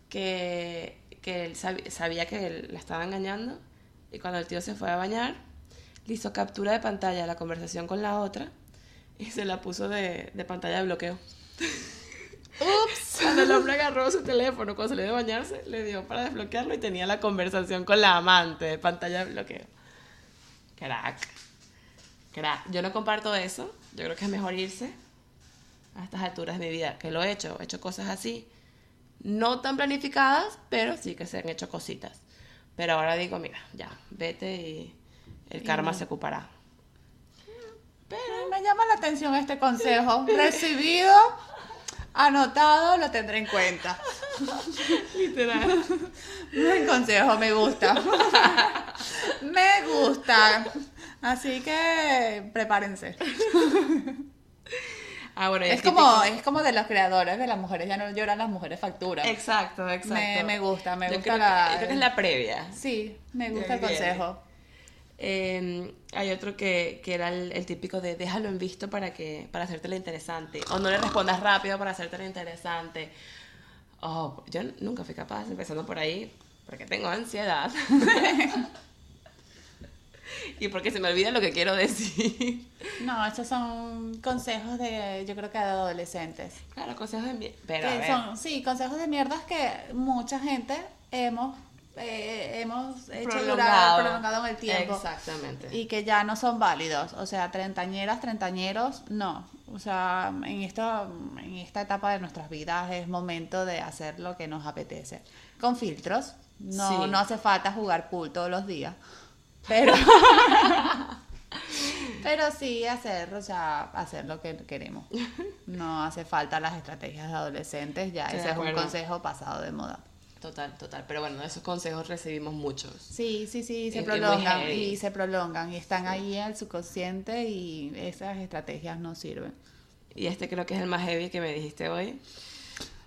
que, que él sabía que él la estaba engañando y cuando el tío se fue a bañar, le hizo captura de pantalla la conversación con la otra y se la puso de, de pantalla de bloqueo. Ups. [laughs] Cuando el hombre agarró su teléfono, cuando salió de bañarse, le dio para desbloquearlo y tenía la conversación con la amante de pantalla de bloqueo. Crack. Crack. Yo no comparto eso. Yo creo que es mejor irse a estas alturas de mi vida. Que lo he hecho. He hecho cosas así. No tan planificadas, pero sí que se han hecho cositas. Pero ahora digo, mira, ya, vete y el karma se ocupará. Pero me llama la atención este consejo. [laughs] Recibido, anotado, lo tendré en cuenta. [laughs] Literal. El consejo me gusta. [laughs] Me gusta. Así que prepárense. Ah, bueno, Es como, es como de los creadores de las mujeres, ya no lloran las mujeres facturas. Exacto, exacto. Me- me gusta, me Yo gusta creo la- que- creo que es la previa. Sí, me gusta el consejo. Eh, hay otro que, que era el, el típico de déjalo en visto para que para hacértela interesante. O no le respondas rápido para hacértela interesante. Oh, yo nunca fui capaz, empezando por ahí, porque tengo ansiedad. [laughs] y porque se me olvida lo que quiero decir. No, estos son consejos de, yo creo que de adolescentes. Claro, consejos de mi... Pero a Que ver, son, sí, consejos de mierdas que mucha gente hemos, eh, hemos hecho durar, prolongado en el tiempo. Exactamente. Y que ya no son válidos. O sea, treintañeras, treintañeros, no. O sea, en, esto, en esta etapa de nuestras vidas es momento de hacer lo que nos apetece. Con filtros. No, Sí. no hace falta jugar pool todos los días. Pero, [laughs] pero sí hacer, o sea, hacer lo que queremos. No hace falta las estrategias de adolescentes, ya ese es un consejo pasado de moda. Total, total. Pero bueno, de esos consejos recibimos muchos. Sí, sí, sí, se es muy prolongan y se prolongan y están ahí en el subconsciente y esas estrategias no sirven. Y este creo que es el más heavy que me dijiste hoy.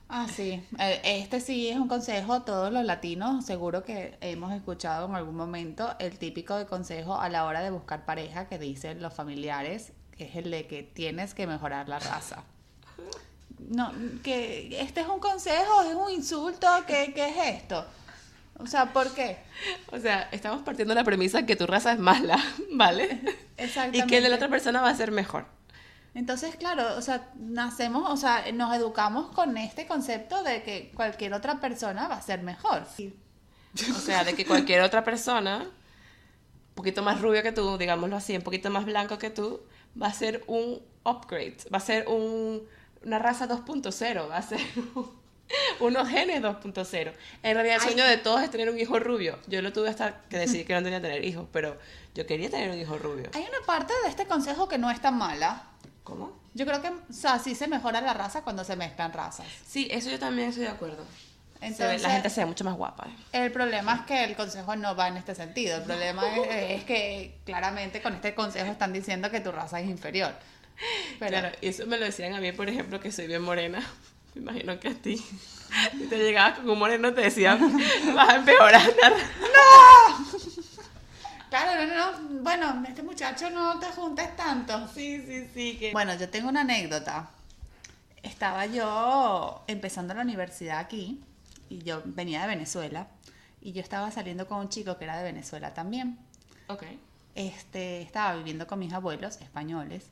Ah, sí. Eh, Este sí es un consejo, todos los latinos seguro que hemos escuchado en algún momento el típico de consejo a la hora de buscar pareja que dicen los familiares, que es el de que tienes que mejorar la raza. No, que este es un consejo, es un insulto, ¿qué, qué es esto? O sea, ¿por qué? O sea, estamos partiendo de la premisa que tu raza es mala, [laughs] ¿vale? Exactamente. Y que la otra persona va a ser mejor. Entonces, claro, o sea, nacemos, o sea, nos educamos con este concepto de que cualquier otra persona va a ser mejor. O sea, de que cualquier otra persona, un poquito más rubio que tú, digámoslo así, un poquito más blanco que tú, va a ser un upgrade, va a ser un, una raza 2.0, va a ser un- [laughs] unos genes 2.0. En realidad el Ay. sueño de todos es tener un hijo rubio. Yo lo tuve hasta que decidí que no tenía que tener hijos, pero yo quería tener un hijo rubio. Hay una parte de este consejo que no es tan mala. ¿Cómo? Yo creo que, o sea, sí se mejora la raza cuando se mezclan razas. Sí, eso yo también estoy de acuerdo. Entonces, la gente se ve mucho más guapa. el problema es que el consejo no va en este sentido. El problema es, es que claramente con este consejo están diciendo que tu raza es inferior. [laughs] Pero, Claro, y eso me lo decían a mí, por ejemplo, que soy bien morena. [laughs] Me imagino que a ti. [laughs] Si te llegabas con un moreno, te decían, vas a empeorar. Claro, no, no, no. Bueno, este muchacho no te juntes tanto. Sí, sí, sí. Que... Bueno, yo tengo una anécdota. Estaba yo empezando la universidad aquí y yo venía de Venezuela y yo estaba saliendo con un chico que era de Venezuela también. Ok. Este, estaba viviendo con mis abuelos españoles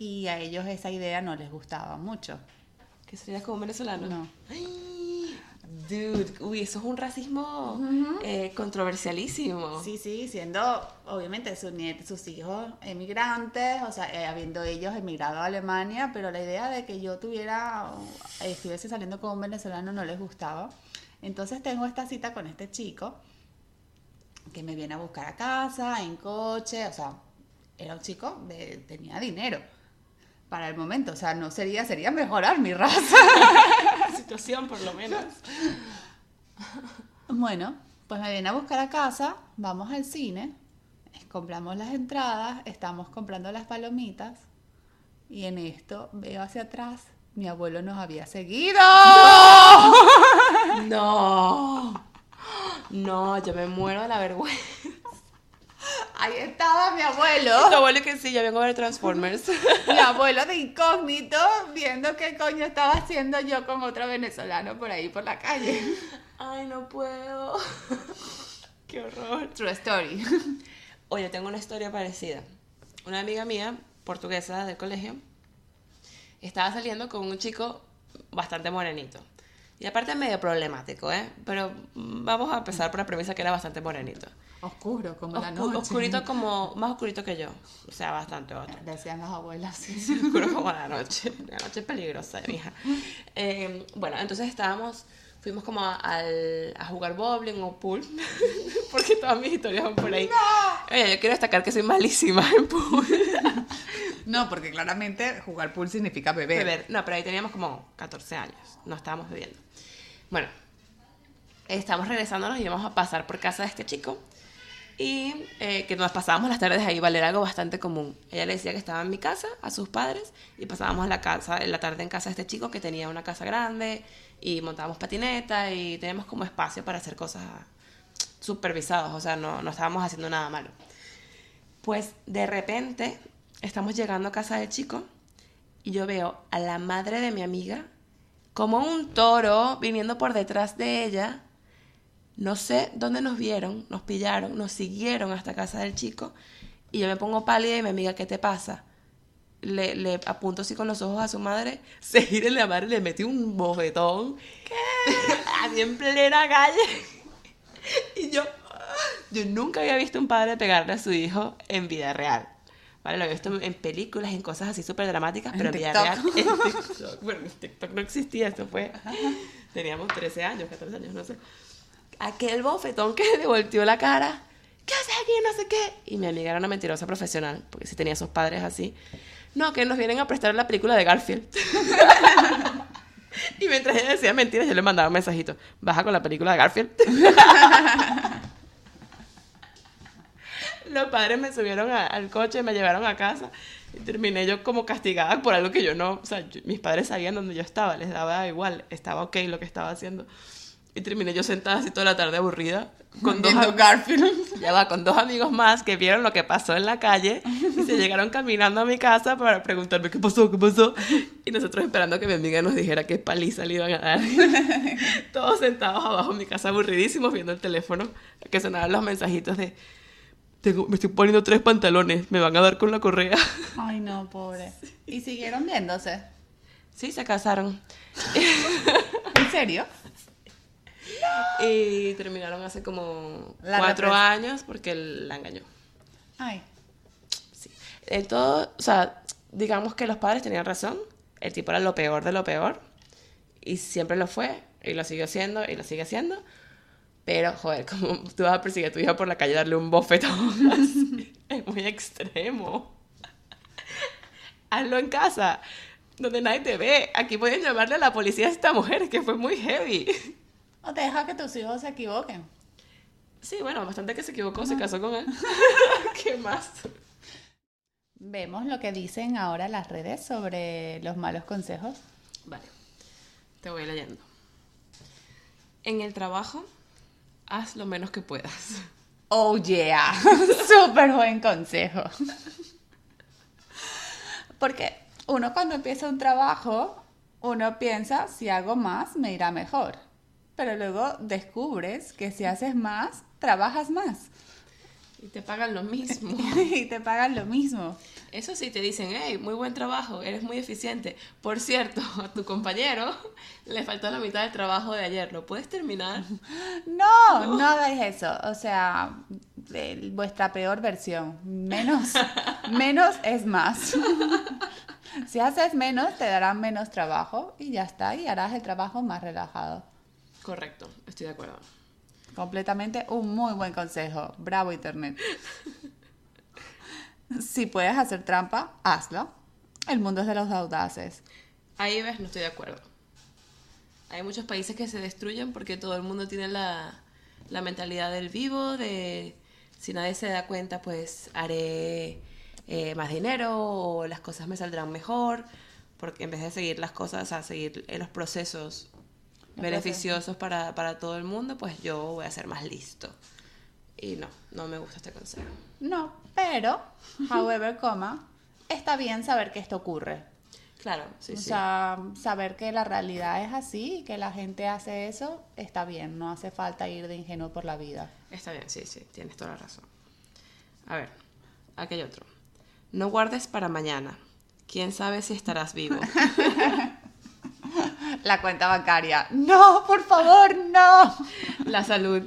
y a ellos esa idea no les gustaba mucho. ¿Que serías como un venezolano? No. Ay, dude, uy, eso es un racismo eh, controversialísimo. Sí, sí, siendo obviamente su niet- sus hijos emigrantes, o sea, eh, habiendo ellos emigrado a Alemania, pero la idea de que yo tuviera, eh, estuviese saliendo con un venezolano no les gustaba. Entonces tengo esta cita con este chico que me viene a buscar a casa en coche, o sea, era un chico de tenía dinero para el momento, o sea, no sería sería mejorar mi raza. [laughs] Situación, por lo menos. [laughs] Bueno, pues me viene a buscar a casa, vamos al cine, compramos las entradas, estamos comprando las palomitas y en esto veo hacia atrás, mi abuelo nos había seguido. No. [laughs] No, yo me muero de la vergüenza. Ahí estaba mi abuelo, Tu abuelo que sí, yo vengo a ver Transformers. [laughs] mi abuelo de incógnito, viendo qué coño estaba haciendo yo con otro venezolano por ahí por la calle. Ay, no puedo. [laughs] Qué horror. True story. [laughs] Oye, tengo una historia parecida. Una amiga mía, portuguesa del colegio, estaba saliendo con un chico bastante morenito. Y aparte medio problemático, ¿eh? Pero vamos a empezar por la premisa que era bastante morenito. Oscuro como la noche. oscurito como, más oscurito que yo. O sea, bastante otro. [laughs] Decían las abuelas. [laughs] Oscuro como la noche. La noche es peligrosa, mija. Eh, bueno, entonces estábamos, fuimos como a, al- a jugar bowling o pool, [laughs] porque todas mis historias van por ahí. Oye, yo quiero destacar que soy malísima en pool. No, porque claramente jugar pool significa beber. Beber. No, pero ahí teníamos como 14 años, no estábamos bebiendo. Bueno, estamos regresándonos y íbamos a pasar por casa de este chico. Y eh, que nos pasábamos las tardes ahí, vale, era algo bastante común. Ella le decía que estaba en mi casa, a sus padres, y pasábamos la, casa, la tarde en casa de este chico que tenía una casa grande, y montábamos patineta, y teníamos como espacio para hacer cosas supervisados, o sea, no, no estábamos haciendo nada malo. Pues de repente estamos llegando a casa del chico y yo veo a la madre de mi amiga como un toro viniendo por detrás de ella. No sé dónde nos vieron, nos pillaron, nos siguieron hasta casa del chico y yo me pongo pálida y mi amiga, ¿qué te pasa? Le, le apunto así con los ojos a su madre, [laughs] se gira y la madre le metió un bofetón. [laughs] Así en plena calle. Y yo, yo nunca había visto un padre pegarle a su hijo en vida real. Vale, lo había visto en películas, en cosas así súper dramáticas, En pero en vida TikTok. real. En [laughs] TikTok. Bueno, en TikTok no existía, esto fue. Teníamos 13 años, 14 años, no sé. Aquel bofetón que [laughs] le volteó la cara. ¿Qué haces aquí? No sé qué. Y mi amiga era una mentirosa profesional, porque si tenía esos padres así. No, que nos vienen a prestar la película de Garfield. [laughs] y mientras ella decía mentiras, yo le mandaba un mensajito. Baja con la película de Garfield. [laughs] Los padres me subieron a- al coche, me llevaron a casa y terminé yo como castigada por algo que yo no, o sea, mis padres sabían dónde yo estaba, les daba igual, estaba ok lo que estaba haciendo. Y terminé yo sentada así toda la tarde aburrida con dos, Garfield. [laughs] ya va, con dos amigos más que vieron lo que pasó en la calle y se llegaron caminando a mi casa para preguntarme qué pasó, qué pasó. Y nosotros esperando que mi amiga nos dijera qué paliza le iban a dar. [laughs] Todos sentados abajo en mi casa aburridísimos viendo el teléfono, que sonaban los mensajitos de tengo, me estoy poniendo tres pantalones, me van a dar con la correa. [laughs] Ay, no, pobre. ¿Y siguieron viéndose? Sí, se casaron. ¿En serio? [laughs] Y terminaron hace como La cuatro repres- años porque él la engañó. Ay. Sí. En todo, o sea, digamos que los padres tenían razón. El tipo era lo peor de lo peor. Y siempre lo fue. Y lo siguió siendo. Y lo sigue siendo. Pero, joder, como tú vas a perseguir a tu hija por la calle y darle un bofetón [laughs] así, Es muy extremo. [laughs] Hazlo en casa. Donde nadie te ve. Aquí pueden llamarle a la policía a esta mujer que fue muy heavy. O deja que tus hijos se equivoquen. Sí, bueno, bastante que se equivocó, se casó con él. [laughs] ¿Qué más? Vemos lo que dicen ahora las redes sobre los malos consejos. Vale, te voy leyendo. En el trabajo, haz lo menos que puedas. Oh yeah, [laughs] súper buen consejo. Porque uno cuando empieza un trabajo, uno piensa, si hago más, me irá mejor. Pero luego descubres que si haces más, trabajas más. Y te pagan lo mismo. [laughs] y te pagan lo mismo. Eso sí, te dicen, hey, muy buen trabajo, eres muy eficiente. Por cierto, [laughs] a tu compañero le faltó la mitad del trabajo de ayer. ¿Lo puedes terminar? [laughs] No, no hagáis eso. O sea, vuestra peor versión. Menos, menos es más. si haces menos, te darán menos trabajo y ya está. Y harás el trabajo más relajado. Correcto, estoy de acuerdo. Completamente un muy buen consejo. Bravo, Internet. [laughs] Si puedes hacer trampa, hazlo. El mundo es de los audaces. Ahí ves, no estoy de acuerdo. Hay muchos países que se destruyen porque todo el mundo tiene la, la mentalidad del vivo, de si nadie se da cuenta, pues haré eh, más dinero o las cosas me saldrán mejor, porque en vez de seguir las cosas, a seguir eh, los procesos beneficiosos para, para todo el mundo, pues yo voy a ser más listo. Y no, no me gusta este consejo. No, pero, however, coma, está bien saber que esto ocurre. Claro, sí, o sí. sea, saber que la realidad es así y que la gente hace eso, está bien. No hace falta ir de ingenuo por la vida. Está bien, sí, sí, tienes toda la razón. A ver, hay otro. No guardes para mañana. ¿Quién sabe si estarás vivo? [laughs] La cuenta bancaria. No, por favor, no. La salud.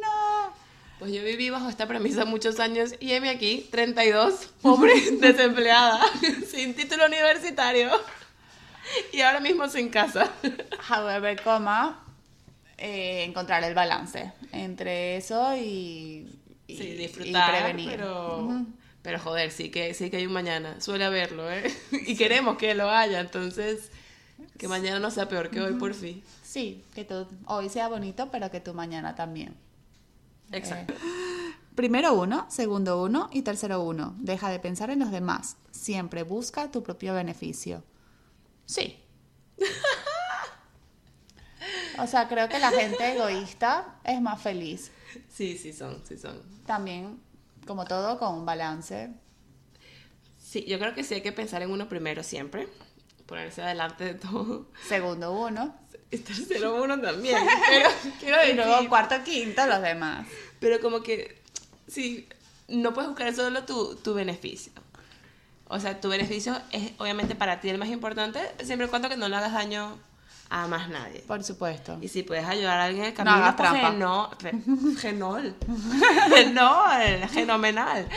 No. Pues yo viví bajo esta premisa muchos años y heme aquí, 32, pobre, [laughs] desempleada, [laughs] sin título universitario y ahora mismo sin casa. However, coma, eh, encontrar el balance entre eso y, y- Sí, y disfrutar, prevenir. pero, Ujú. pero joder, sí que, sí que hay un mañana. Suele haberlo, ¿eh? [laughs] Y queremos que lo haya, entonces que mañana no sea peor que hoy, por fin. Sí, que hoy sea bonito, pero que tu mañana también. Exacto. Primero uno, segundo uno y tercero uno. Deja de pensar en los demás. Siempre busca tu propio beneficio. Sí. O sea, creo que la gente egoísta es más feliz. Sí, sí son, sí son. También, como todo, con un balance. Sí, yo creo que sí hay que pensar en uno primero siempre, ponerse adelante de todo. Segundo uno. Y [laughs] tercero uno también, [laughs] pero quiero Y decir, luego cuarto, quinto, los demás. pero como que, sí, no puedes buscar solo tu, tu beneficio. O sea, tu beneficio es obviamente para ti el más importante, siempre y cuando que no le hagas daño a más nadie. Por supuesto. Y si puedes ayudar a alguien en el No camino, hagas pues trampa. geno- fe- [laughs] genol. genol, fenomenal.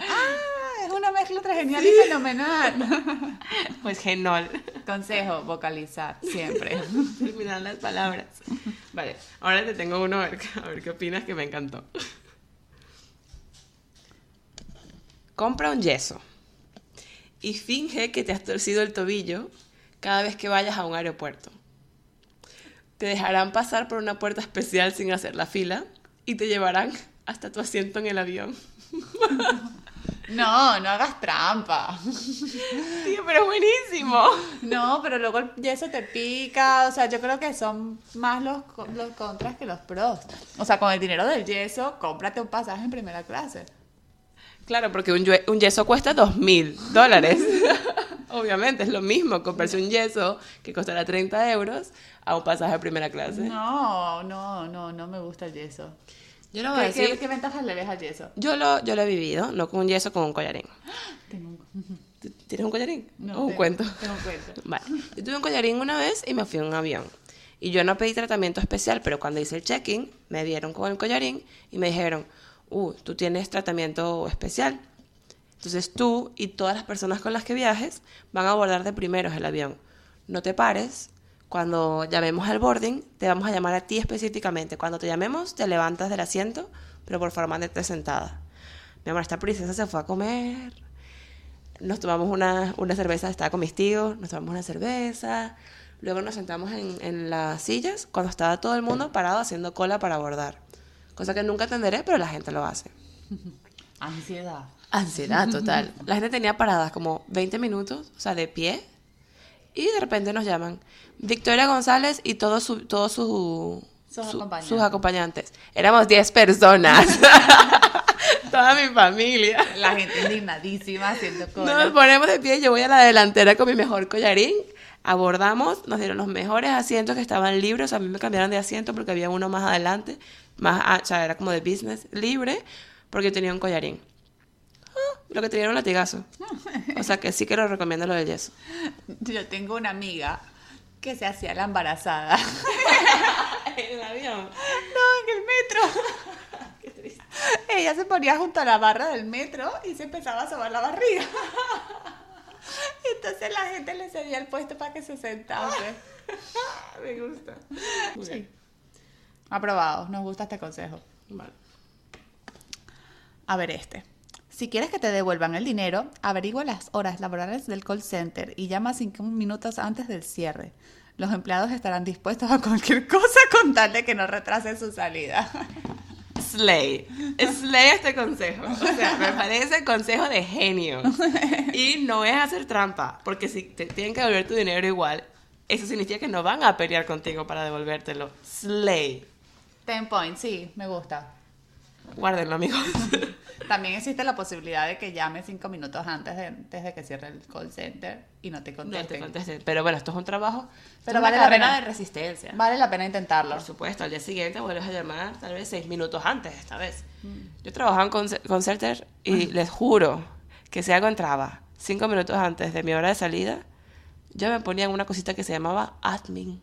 Ah, mezcla genial y fenomenal. [laughs] Pues genol. Consejo, vocalizar, siempre. [laughs] Terminar las palabras. Vale, ahora te tengo uno a ver, a ver qué opinas que me encantó. Compra un yeso y finge que te has torcido el tobillo cada vez que vayas a un aeropuerto. Te dejarán pasar por una puerta especial sin hacer la fila y te llevarán hasta tu asiento en el avión. [laughs] No, no hagas trampa. [laughs] Tío, pero es buenísimo. No, pero luego el yeso te pica. O sea, yo creo que son más los, los contras que los pros. O sea, con el dinero del yeso, cómprate un pasaje en primera clase. Claro, porque un, un yeso cuesta dos mil dólares. [laughs] Obviamente, es lo mismo comprarse un yeso que costará 30 euros a un pasaje de primera clase. No, no, no, no me gusta el yeso. Yo lo voy a ¿Qué, qué, decir. qué ventajas le ves al yeso? Yo lo, yo lo he vivido, no con un yeso, con un collarín. [gasps] Tengo un, [laughs] ¿Tú ¿Tienes un collarín? no, ¿O un tengo- cuento? Tengo un cuento. [laughs] Vale. Yo tuve un collarín una vez y me fui en un avión. Y yo no pedí tratamiento especial, pero cuando hice el check-in, me vieron con el collarín y me dijeron, uh, tú tienes tratamiento especial. Entonces tú y todas las personas con las que viajes van a abordar de primeros el avión. No te pares. Cuando llamemos al boarding, te vamos a llamar a ti específicamente. Cuando te llamemos, te levantas del asiento, pero por favor, mantente sentada. Mi amor, esta princesa se fue a comer nos tomamos una, una cerveza, estaba con mis tíos, nos tomamos una cerveza, luego nos sentamos en, en las sillas cuando estaba todo el mundo parado haciendo cola para abordar. Cosa que nunca entenderé, pero la gente lo hace. [laughs] Ansiedad. Ansiedad total. [laughs] La gente tenía paradas como 20 minutos, o sea, de pie, y de repente nos llaman Victoria González y todos su, todos su- Sus su- acompañantes. sus acompañantes. Éramos 10 personas. [laughs] Toda mi familia. La gente indignadísima haciendo cola. Nos ponemos de pie, yo voy a la delantera con mi mejor collarín, abordamos, nos dieron los mejores asientos que estaban libres, a mí me cambiaron de asiento porque había uno más adelante, más, o sea, era como de business, libre, porque yo tenía un collarín. Ah, lo que tenía era un latigazo. [laughs] O sea que sí que lo recomiendo lo del yeso. Yo tengo una amiga que se hacía la embarazada. [laughs] ¿En el avión? No, en el metro. [laughs] Ella se ponía junto a la barra del metro y se empezaba a sobar la barriga. Entonces la gente le cedía el puesto para que se sentase. [laughs] Me gusta. Muy Sí. bien. Aprobado, nos gusta este consejo. Vale. A ver este. Si quieres que te devuelvan el dinero, averigua las horas laborales del call center y llama cinco minutos antes del cierre. Los empleados estarán dispuestos a cualquier [laughs] cosa con tal de que no retrasen su salida. [laughs] Slay. Slay este consejo. O sea, me parece consejo de genio. [laughs] Y no es hacer trampa, porque si te tienen que devolver tu dinero igual, eso significa que no van a pelear contigo para devolvértelo. Slay. Ten points, sí, me gusta. Guárdenlo, amigos. [laughs] También existe la posibilidad de que llame cinco minutos antes de, antes de que cierre el call center y no te No contesten. te contesté. Pero bueno, esto es un trabajo. Pero vale la pena. de resistencia. Vale la pena intentarlo. Por supuesto, al día siguiente vuelves a llamar, tal vez seis minutos antes esta vez. Mm. Yo trabajaba en conce- Concerter y les juro que si algo entraba cinco minutos antes de mi hora de salida, yo me ponía en una cosita que se llamaba admin.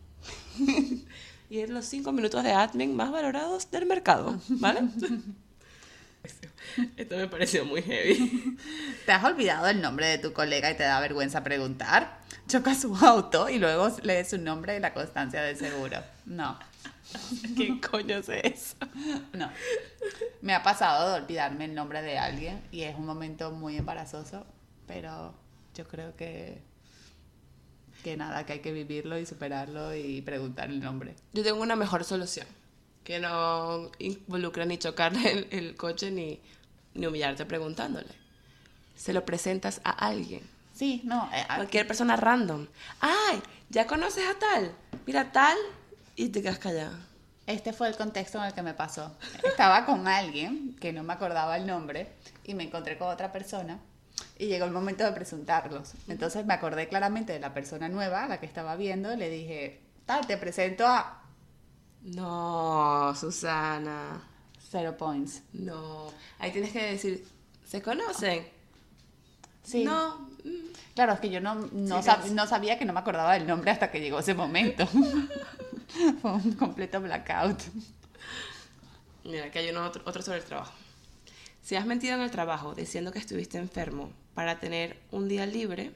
[laughs] y eran los cinco minutos de admin más valorados del mercado, ¿vale? [laughs] Esto me pareció muy heavy. [laughs] ¿Te has olvidado el nombre de tu colega y te da vergüenza preguntar? Choca su auto y luego lee su nombre y la constancia del seguro. No, [laughs] ¿Qué coño es eso? no. Me ha pasado de olvidarme el nombre de alguien y es un momento muy embarazoso, pero yo creo que que nada, que hay que vivirlo y superarlo y preguntar el nombre. Yo tengo una mejor solución, que no involucra ni chocarle [laughs] el, el coche ni, ni humillarte preguntándole. Se lo presentas a alguien, Sí, no, eh, ah, cualquier persona random. ¡Ay! ¿Ya conoces a tal? Mira tal y te quedas callado. Este fue el contexto en el que me pasó. Estaba con alguien que no me acordaba el nombre y me encontré con otra persona y llegó el momento de presentarlos. Entonces me acordé claramente de la persona nueva, la que estaba viendo, y le dije, tal, te presento a No, Susana. Zero Points. No. Ahí tienes que decir, ¿se conocen? Sí. No. Claro, es que yo no, no, Sí, sab- sí. no sabía que no me acordaba del nombre hasta que llegó ese momento. [laughs] Fue un completo blackout. Mira, aquí hay uno otro, otro sobre el trabajo. Si has mentido en el trabajo diciendo que estuviste enfermo para tener un día libre,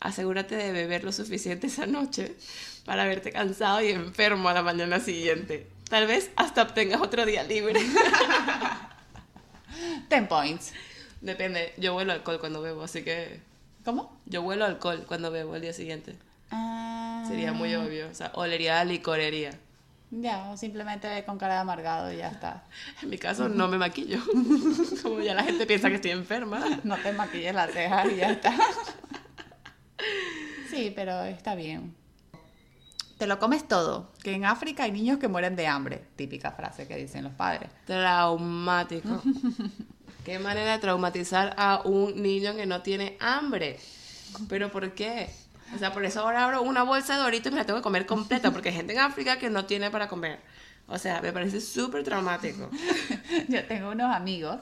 asegúrate de beber lo suficiente esa noche para verte cansado y enfermo a la mañana siguiente. Tal vez hasta obtengas otro día libre. [laughs] Ten Points. Depende, yo huelo alcohol cuando bebo, así que ¿Cómo? yo huelo alcohol cuando bebo el día siguiente. Ah, Sería muy obvio, o sea, olería a licorería. Ya, o simplemente con cara de amargado y ya está. [laughs] En mi caso no me maquillo, [laughs] como ya la gente piensa que estoy enferma. No te maquilles las cejas y ya está. [laughs] Sí, pero está bien. Te lo comes todo, que en África hay niños que mueren de hambre. Típica frase que dicen los padres. Traumático. Qué manera de traumatizar a un niño que no tiene hambre. ¿Pero por qué? O sea, por eso ahora abro una bolsa de Doritos y me la tengo que comer completa, porque hay gente en África que no tiene para comer. O sea, me parece súper traumático. [laughs] Yo tengo unos amigos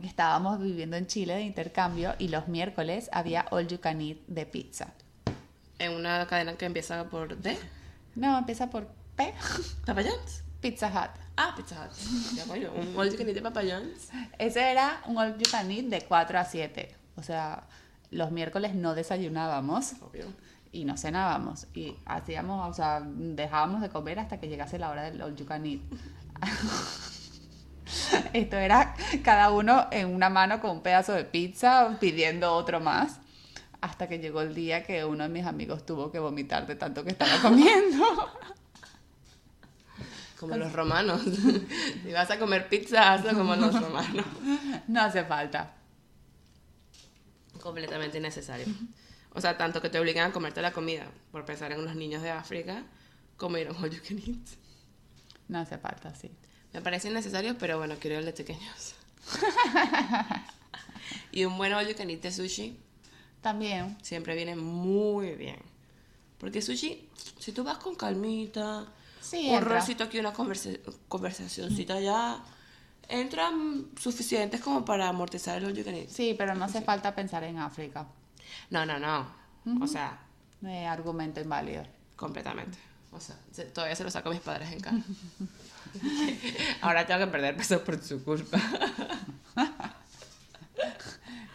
que estábamos viviendo en Chile de intercambio y los miércoles había all you can eat de pizza. En una cadena que empieza por D. No, empieza por P. [laughs] ¿Papa John's? Pizza Hut. Ah, Pizza Hut. Ya, bueno, un all you can eat de Papa John's. Ese era un all you can eat de 4 a 7. O sea, los miércoles no desayunábamos Obvio. y no cenábamos. Y hacíamos, o sea, dejábamos de comer hasta que llegase la hora del all you can eat. [laughs] Esto era cada uno en una mano con un pedazo de pizza pidiendo otro más. Hasta que llegó el día que uno de mis amigos tuvo que vomitar de tanto que estaba comiendo. [laughs] Como los romanos. [laughs] si vas a comer pizza, hazlo como los romanos. No hace falta. Completamente innecesario. O sea, tanto que te obligan a comerte la comida por pensar en los niños de África, un all you can eat. No hace falta, sí. Me parece innecesario, pero bueno, quiero el de pequeños. y un buen all you can eat de sushi También. siempre viene muy bien. Porque sushi, si tú vas con calmita, Sí, un entra. rosito aquí, una conversa conversacioncita allá, entran suficientes como para amortizar el can eat. Sí, pero no hace falta pensar en África. No, no, no. O sea, Eh, argumento inválido. completamente. O sea, se- todavía se lo saco a mis padres en cara. [laughs] Ahora tengo que perder peso por su culpa. [laughs]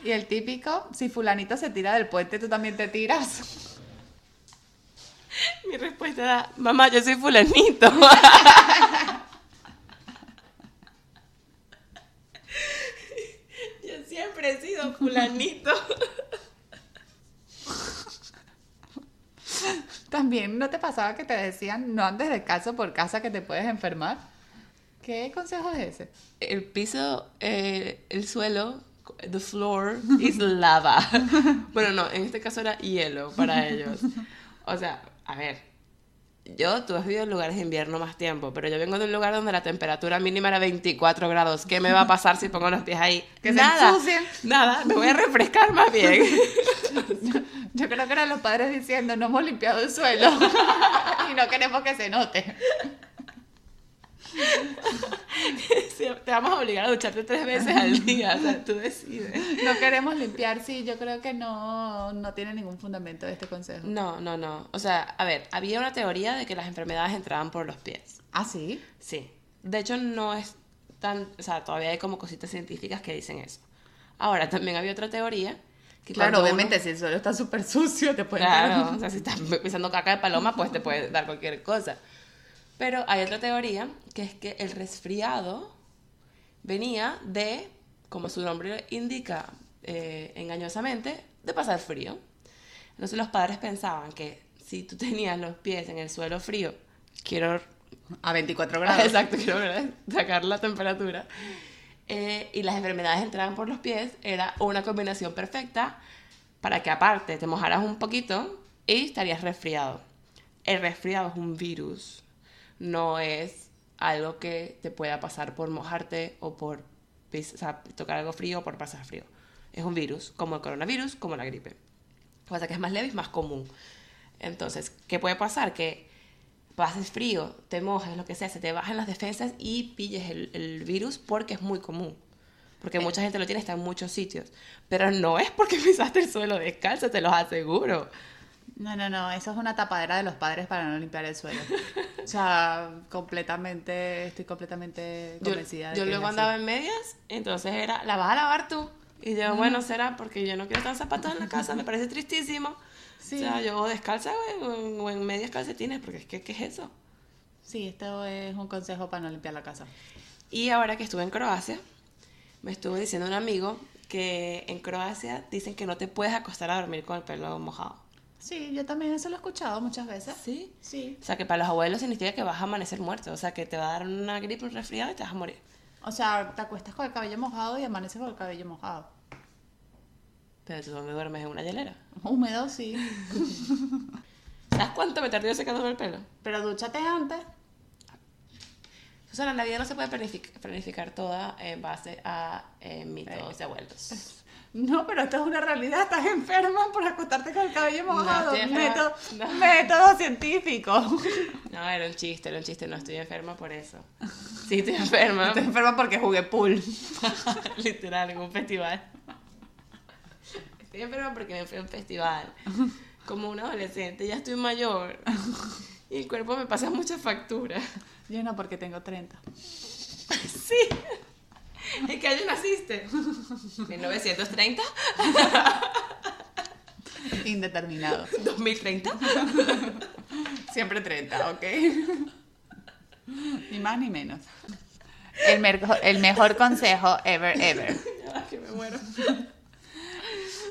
Y el típico, si fulanito se tira del puente, tú también te tiras. Mi respuesta era, mamá, yo soy fulanito. [laughs] sido fulanito. También, ¿no te pasaba que te decían no andes de casa por casa que te puedes enfermar? ¿Qué consejo es ese? El piso, eh, el suelo, the floor is lava. [laughs] bueno, no, en este caso era hielo para ellos. O sea, a ver, yo, tú has vivido en lugares de invierno más tiempo, pero yo vengo de un lugar donde la temperatura mínima era 24 grados. ¿Qué me va a pasar si pongo los pies ahí? Que se nada, ensucien. nada, me voy a refrescar más bien. [laughs] Yo creo que eran los padres diciendo no hemos limpiado el suelo [laughs] y no queremos que se note. [laughs] Te vamos a obligar a ducharte tres veces al [laughs] día, o sea, tú decides. No queremos limpiar, sí, yo creo que no, no tiene ningún fundamento este consejo. No, no, no. O sea, a ver, había una teoría de que las enfermedades entraban por los pies. ¿Ah, sí? Sí. De hecho, no es tan. O sea, todavía hay como cositas científicas que dicen eso. Ahora, también había otra teoría. Que Claro, obviamente, uno- si el suelo está súper sucio, te puede Claro, o sea, si estás [laughs] pisando caca de paloma, pues te puede dar cualquier cosa. Pero hay otra teoría que es que el resfriado venía de, como su nombre indica eh, engañosamente, de pasar frío. Entonces los padres pensaban que si tú tenías los pies en el suelo frío, quiero A 24 [laughs] Exacto, quiero sacar la temperatura. Eh, y las enfermedades entraban por los pies, era una combinación perfecta para que aparte te mojaras un poquito y estarías resfriado. El resfriado es un virus, no es algo que te pueda pasar por mojarte o por o sea, tocar algo frío o por pasar frío. Es un virus, como el coronavirus, como la gripe. Lo que pasa es que es más leve y es más común. Entonces, ¿qué puede pasar? Que pases frío, te mojes, lo que sea, se te bajan las defensas y pilles el, el virus porque es muy común. Porque mucha gente lo tiene, está en muchos sitios. Pero no es porque [laughs] pisaste el suelo descalzo, te los aseguro. No, no, no, eso es una tapadera de los padres para no limpiar el suelo. O sea, completamente, estoy completamente Yo, convencida de yo que luego es así. andaba en medias, entonces era, ¿la vas a lavar tú? Y yo, bueno, será porque yo no quiero estar zapatos en la casa, me parece tristísimo. Sí. O sea, yo descalza o en medias calcetines, porque es que, ¿qué es eso? Sí, esto es un consejo para no limpiar la casa. Y ahora que estuve en Croacia, me estuvo diciendo un amigo que en Croacia dicen que no te puedes acostar a dormir con el pelo mojado. Sí, yo también eso lo he escuchado muchas veces. ¿Sí? Sí. O sea, que para los abuelos significa que vas a amanecer muerto. O sea, que te va a dar una gripe, un resfriado y te vas a morir. O sea, te acuestas con el cabello mojado y amaneces con el cabello mojado. Pero tú dónde duermes en una hielera. Húmedo, sí. [laughs] ¿Sabes cuánto me tardé secándome el pelo? Pero dúchate antes. Susana, la vida no se puede planific- planificar toda en base a eh, mitos de abuelos. [laughs] No, pero esto es una realidad. Estás enferma por acostarte con el cabello mojado. enferma. método, No. método científico. [laughs] No, era un chiste, era un chiste, no estoy enferma por eso. Sí, estoy enferma. Estoy enferma porque jugué pool. [laughs] Literal, en un festival. Estoy enferma porque me fui a un festival. Como un adolescente, ya estoy mayor. Y el cuerpo me pasa muchas facturas. Yo no, porque tengo 30. [laughs] Sí. [laughs] ¿En qué año naciste? [laughs] ¿1930? Indeterminado. ¿2030? Siempre 30, ¿ok? Ni más ni menos. El, mejor consejo ever, ever. Que me muero.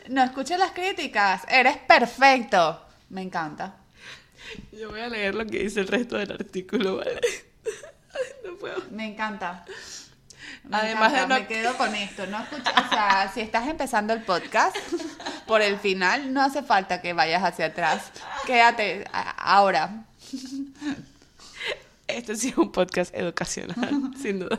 No escuches las críticas. Eres perfecto. Me encanta. Yo voy a leer lo que dice el resto del artículo, ¿vale? [laughs] No puedo. Me encanta. Además de no- me quedo con esto. No escucha- o sea, [laughs] si estás empezando el podcast, por el final no hace falta que vayas hacia atrás. Quédate ahora. Este sí es un podcast educacional, [laughs] sin duda.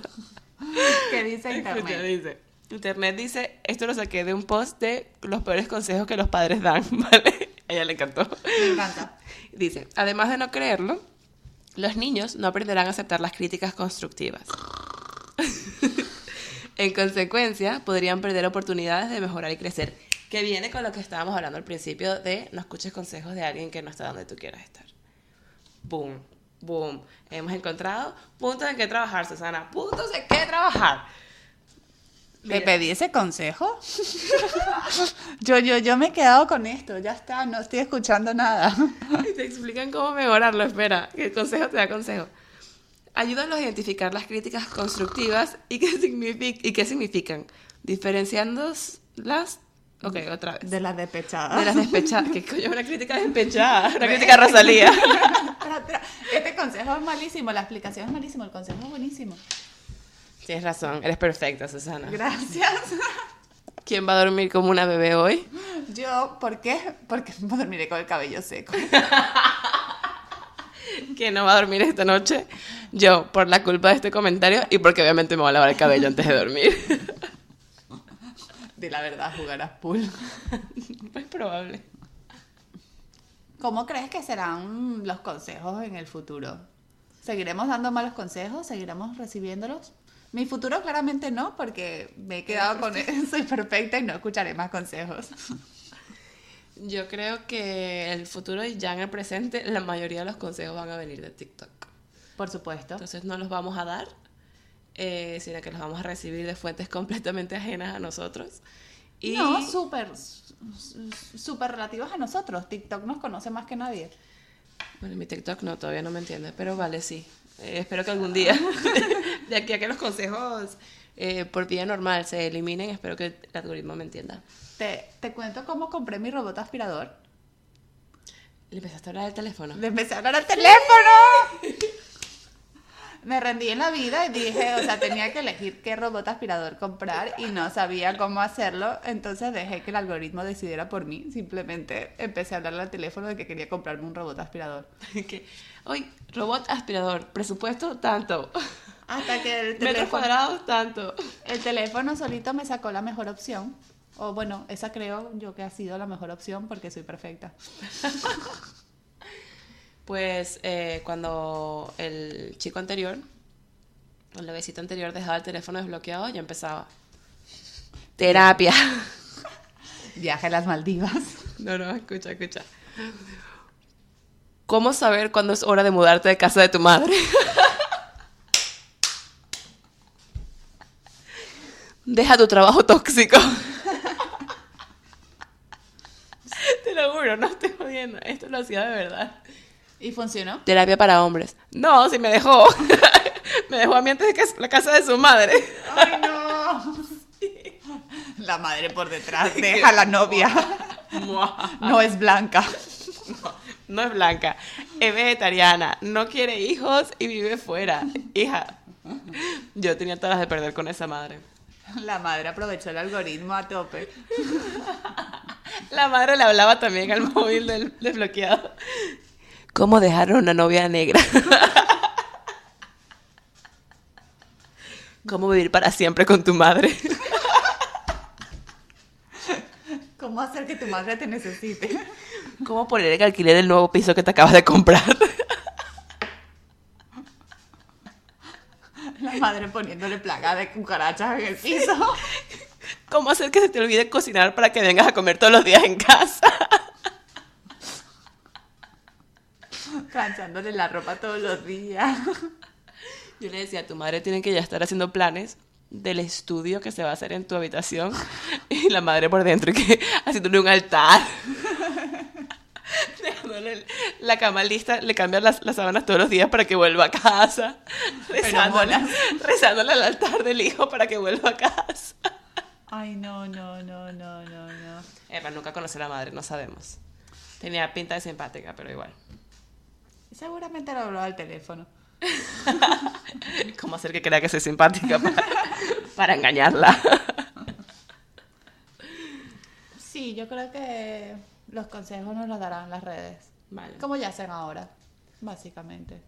¿Qué dice internet? dice, Internet dice, esto lo saqué de un post de los peores consejos que los padres dan, [laughs] ¿vale? A ella le encantó. Me encanta. Dice, además de no creerlo, los niños no aprenderán a aceptar las críticas constructivas. En consecuencia, podrían perder oportunidades de mejorar y crecer. Que viene con lo que estábamos hablando al principio de no escuches consejos de alguien que no está donde tú quieras estar. Boom, boom. Hemos encontrado puntos en que trabajar, Susana. Puntos en que trabajar. ¿Te Mira. pedí ese consejo? [laughs] yo, yo, yo me he quedado con esto, ya está, no estoy escuchando nada. [laughs] Y te explican cómo mejorarlo. Espera, que el consejo te da consejo. Ayúdalos a identificar las críticas constructivas y qué, signific- y qué significan, diferenciándolas. Ok, otra vez. De las despechadas. De las despechadas. ¿Qué coño una crítica despechada? Una crítica a Rosalía. [laughs] Este consejo es malísimo, la explicación es malísimo, el consejo es buenísimo. Tienes razón, eres perfecta, Susana. Gracias. [laughs] ¿Quién va a dormir como una bebé hoy? Yo, ¿por qué? Porque dormiré con el cabello seco. [laughs] ¿Quién no va a dormir esta noche? Yo, por la culpa de este comentario y porque obviamente me voy a lavar el cabello antes de dormir. De la verdad, jugarás pool. [laughs] Es probable. ¿Cómo crees que serán los consejos en el futuro? ¿Seguiremos dando malos consejos? ¿Seguiremos recibiéndolos? Mi futuro claramente no, porque me he quedado con soy perfecta y no escucharé más consejos. Yo creo que el futuro y ya en el presente, la mayoría de los consejos van a venir de TikTok. Por supuesto. Entonces no los vamos a dar, eh, sino que los vamos a recibir de fuentes completamente ajenas a nosotros. Y No, súper, súper relativos a nosotros. TikTok nos conoce más que nadie. Bueno, mi TikTok no, todavía no me entiende, pero vale, sí. Eh, espero que algún día, [laughs] de aquí a que los consejos eh, por vía normal se eliminen, espero que el algoritmo me entienda. Te, te cuento cómo compré mi robot aspirador. ¿Le empezaste a hablar del teléfono? Le empecé a hablar al teléfono. Me rendí en la vida y dije, o sea, tenía que elegir qué robot aspirador comprar y no sabía cómo hacerlo, entonces dejé que el algoritmo decidiera por mí. Simplemente empecé a hablarle al teléfono de que quería comprarme un robot aspirador. [laughs] que, hoy, robot aspirador, presupuesto tanto, Hasta que el metros teléfono, cuadrados tanto. el teléfono solito me sacó la mejor opción. O bueno, esa creo yo que ha sido la mejor opción porque soy perfecta. [laughs] Pues eh, cuando el chico anterior, el bebecito anterior dejaba el teléfono desbloqueado, ya empezaba. Terapia. [laughs] Viaje a las Maldivas. No, no, escucha, escucha. ¿Cómo saber cuándo es hora de mudarte de casa de tu madre? [laughs] Deja tu trabajo tóxico. [laughs] Te lo juro, no estoy jodiendo. Esto lo hacía de verdad. ¿Y funcionó? Terapia para hombres. No, si me dejó. [laughs] me dejó a mí antes de que la casa de su madre. ¡Ay, no! La madre por detrás, deja a la novia. No es blanca. No es blanca, es vegetariana, no quiere hijos y vive fuera. Hija, yo tenía todas las de perder con esa madre. [laughs] La madre aprovechó el algoritmo a tope. [laughs] La madre le hablaba también al móvil del desbloqueado. ¿Cómo dejar a una novia negra? [laughs] ¿Cómo vivir para siempre con tu madre? ¿Cómo hacer que tu madre te necesite? ¿Cómo poner el alquiler del nuevo piso que te acabas de comprar? La madre poniéndole plaga de cucarachas en el piso. ¿Cómo hacer que se te olvide cocinar para que vengas a comer todos los días en casa? Planchándole la ropa todos los días. Yo le decía, tu madre tiene que ya estar haciendo planes del estudio que se va a hacer en tu habitación y la madre por dentro que haciéndole un altar. La cama lista, le cambian las, las sábanas todos los días para que vuelva a casa. [laughs] Rezándole, [laughs] rezándole al altar del hijo para que vuelva a casa. Ay, no, no, no, no, no, no. Eva nunca conocí a la madre, no sabemos. Tenía pinta de simpática, pero igual. Seguramente lo habló al teléfono. [laughs] ¿Cómo hacer que crea que soy simpática para, para engañarla? Sí, yo creo que los consejos nos los darán las redes. Vale. Como ya hacen ahora, básicamente.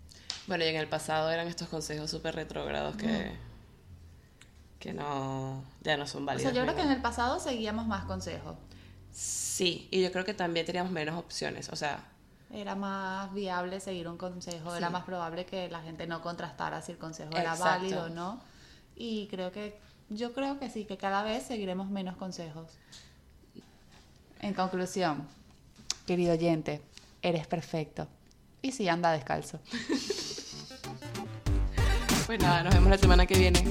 Bueno, y en el pasado eran estos consejos súper retrógrados que, que no, ya no son O válidos. sea, yo creo que en el pasado seguíamos más consejos. Sí, y yo creo que también teníamos menos opciones. O sea, Era más viable seguir un consejo, Sí. era más probable que la gente no contrastara si el consejo era Exacto. válido o no. Y creo que, yo creo que sí, que cada vez seguiremos menos consejos. En conclusión, querido oyente, eres perfecto. Y sí, anda descalzo. [laughs] pues nada, nos vemos la semana que viene.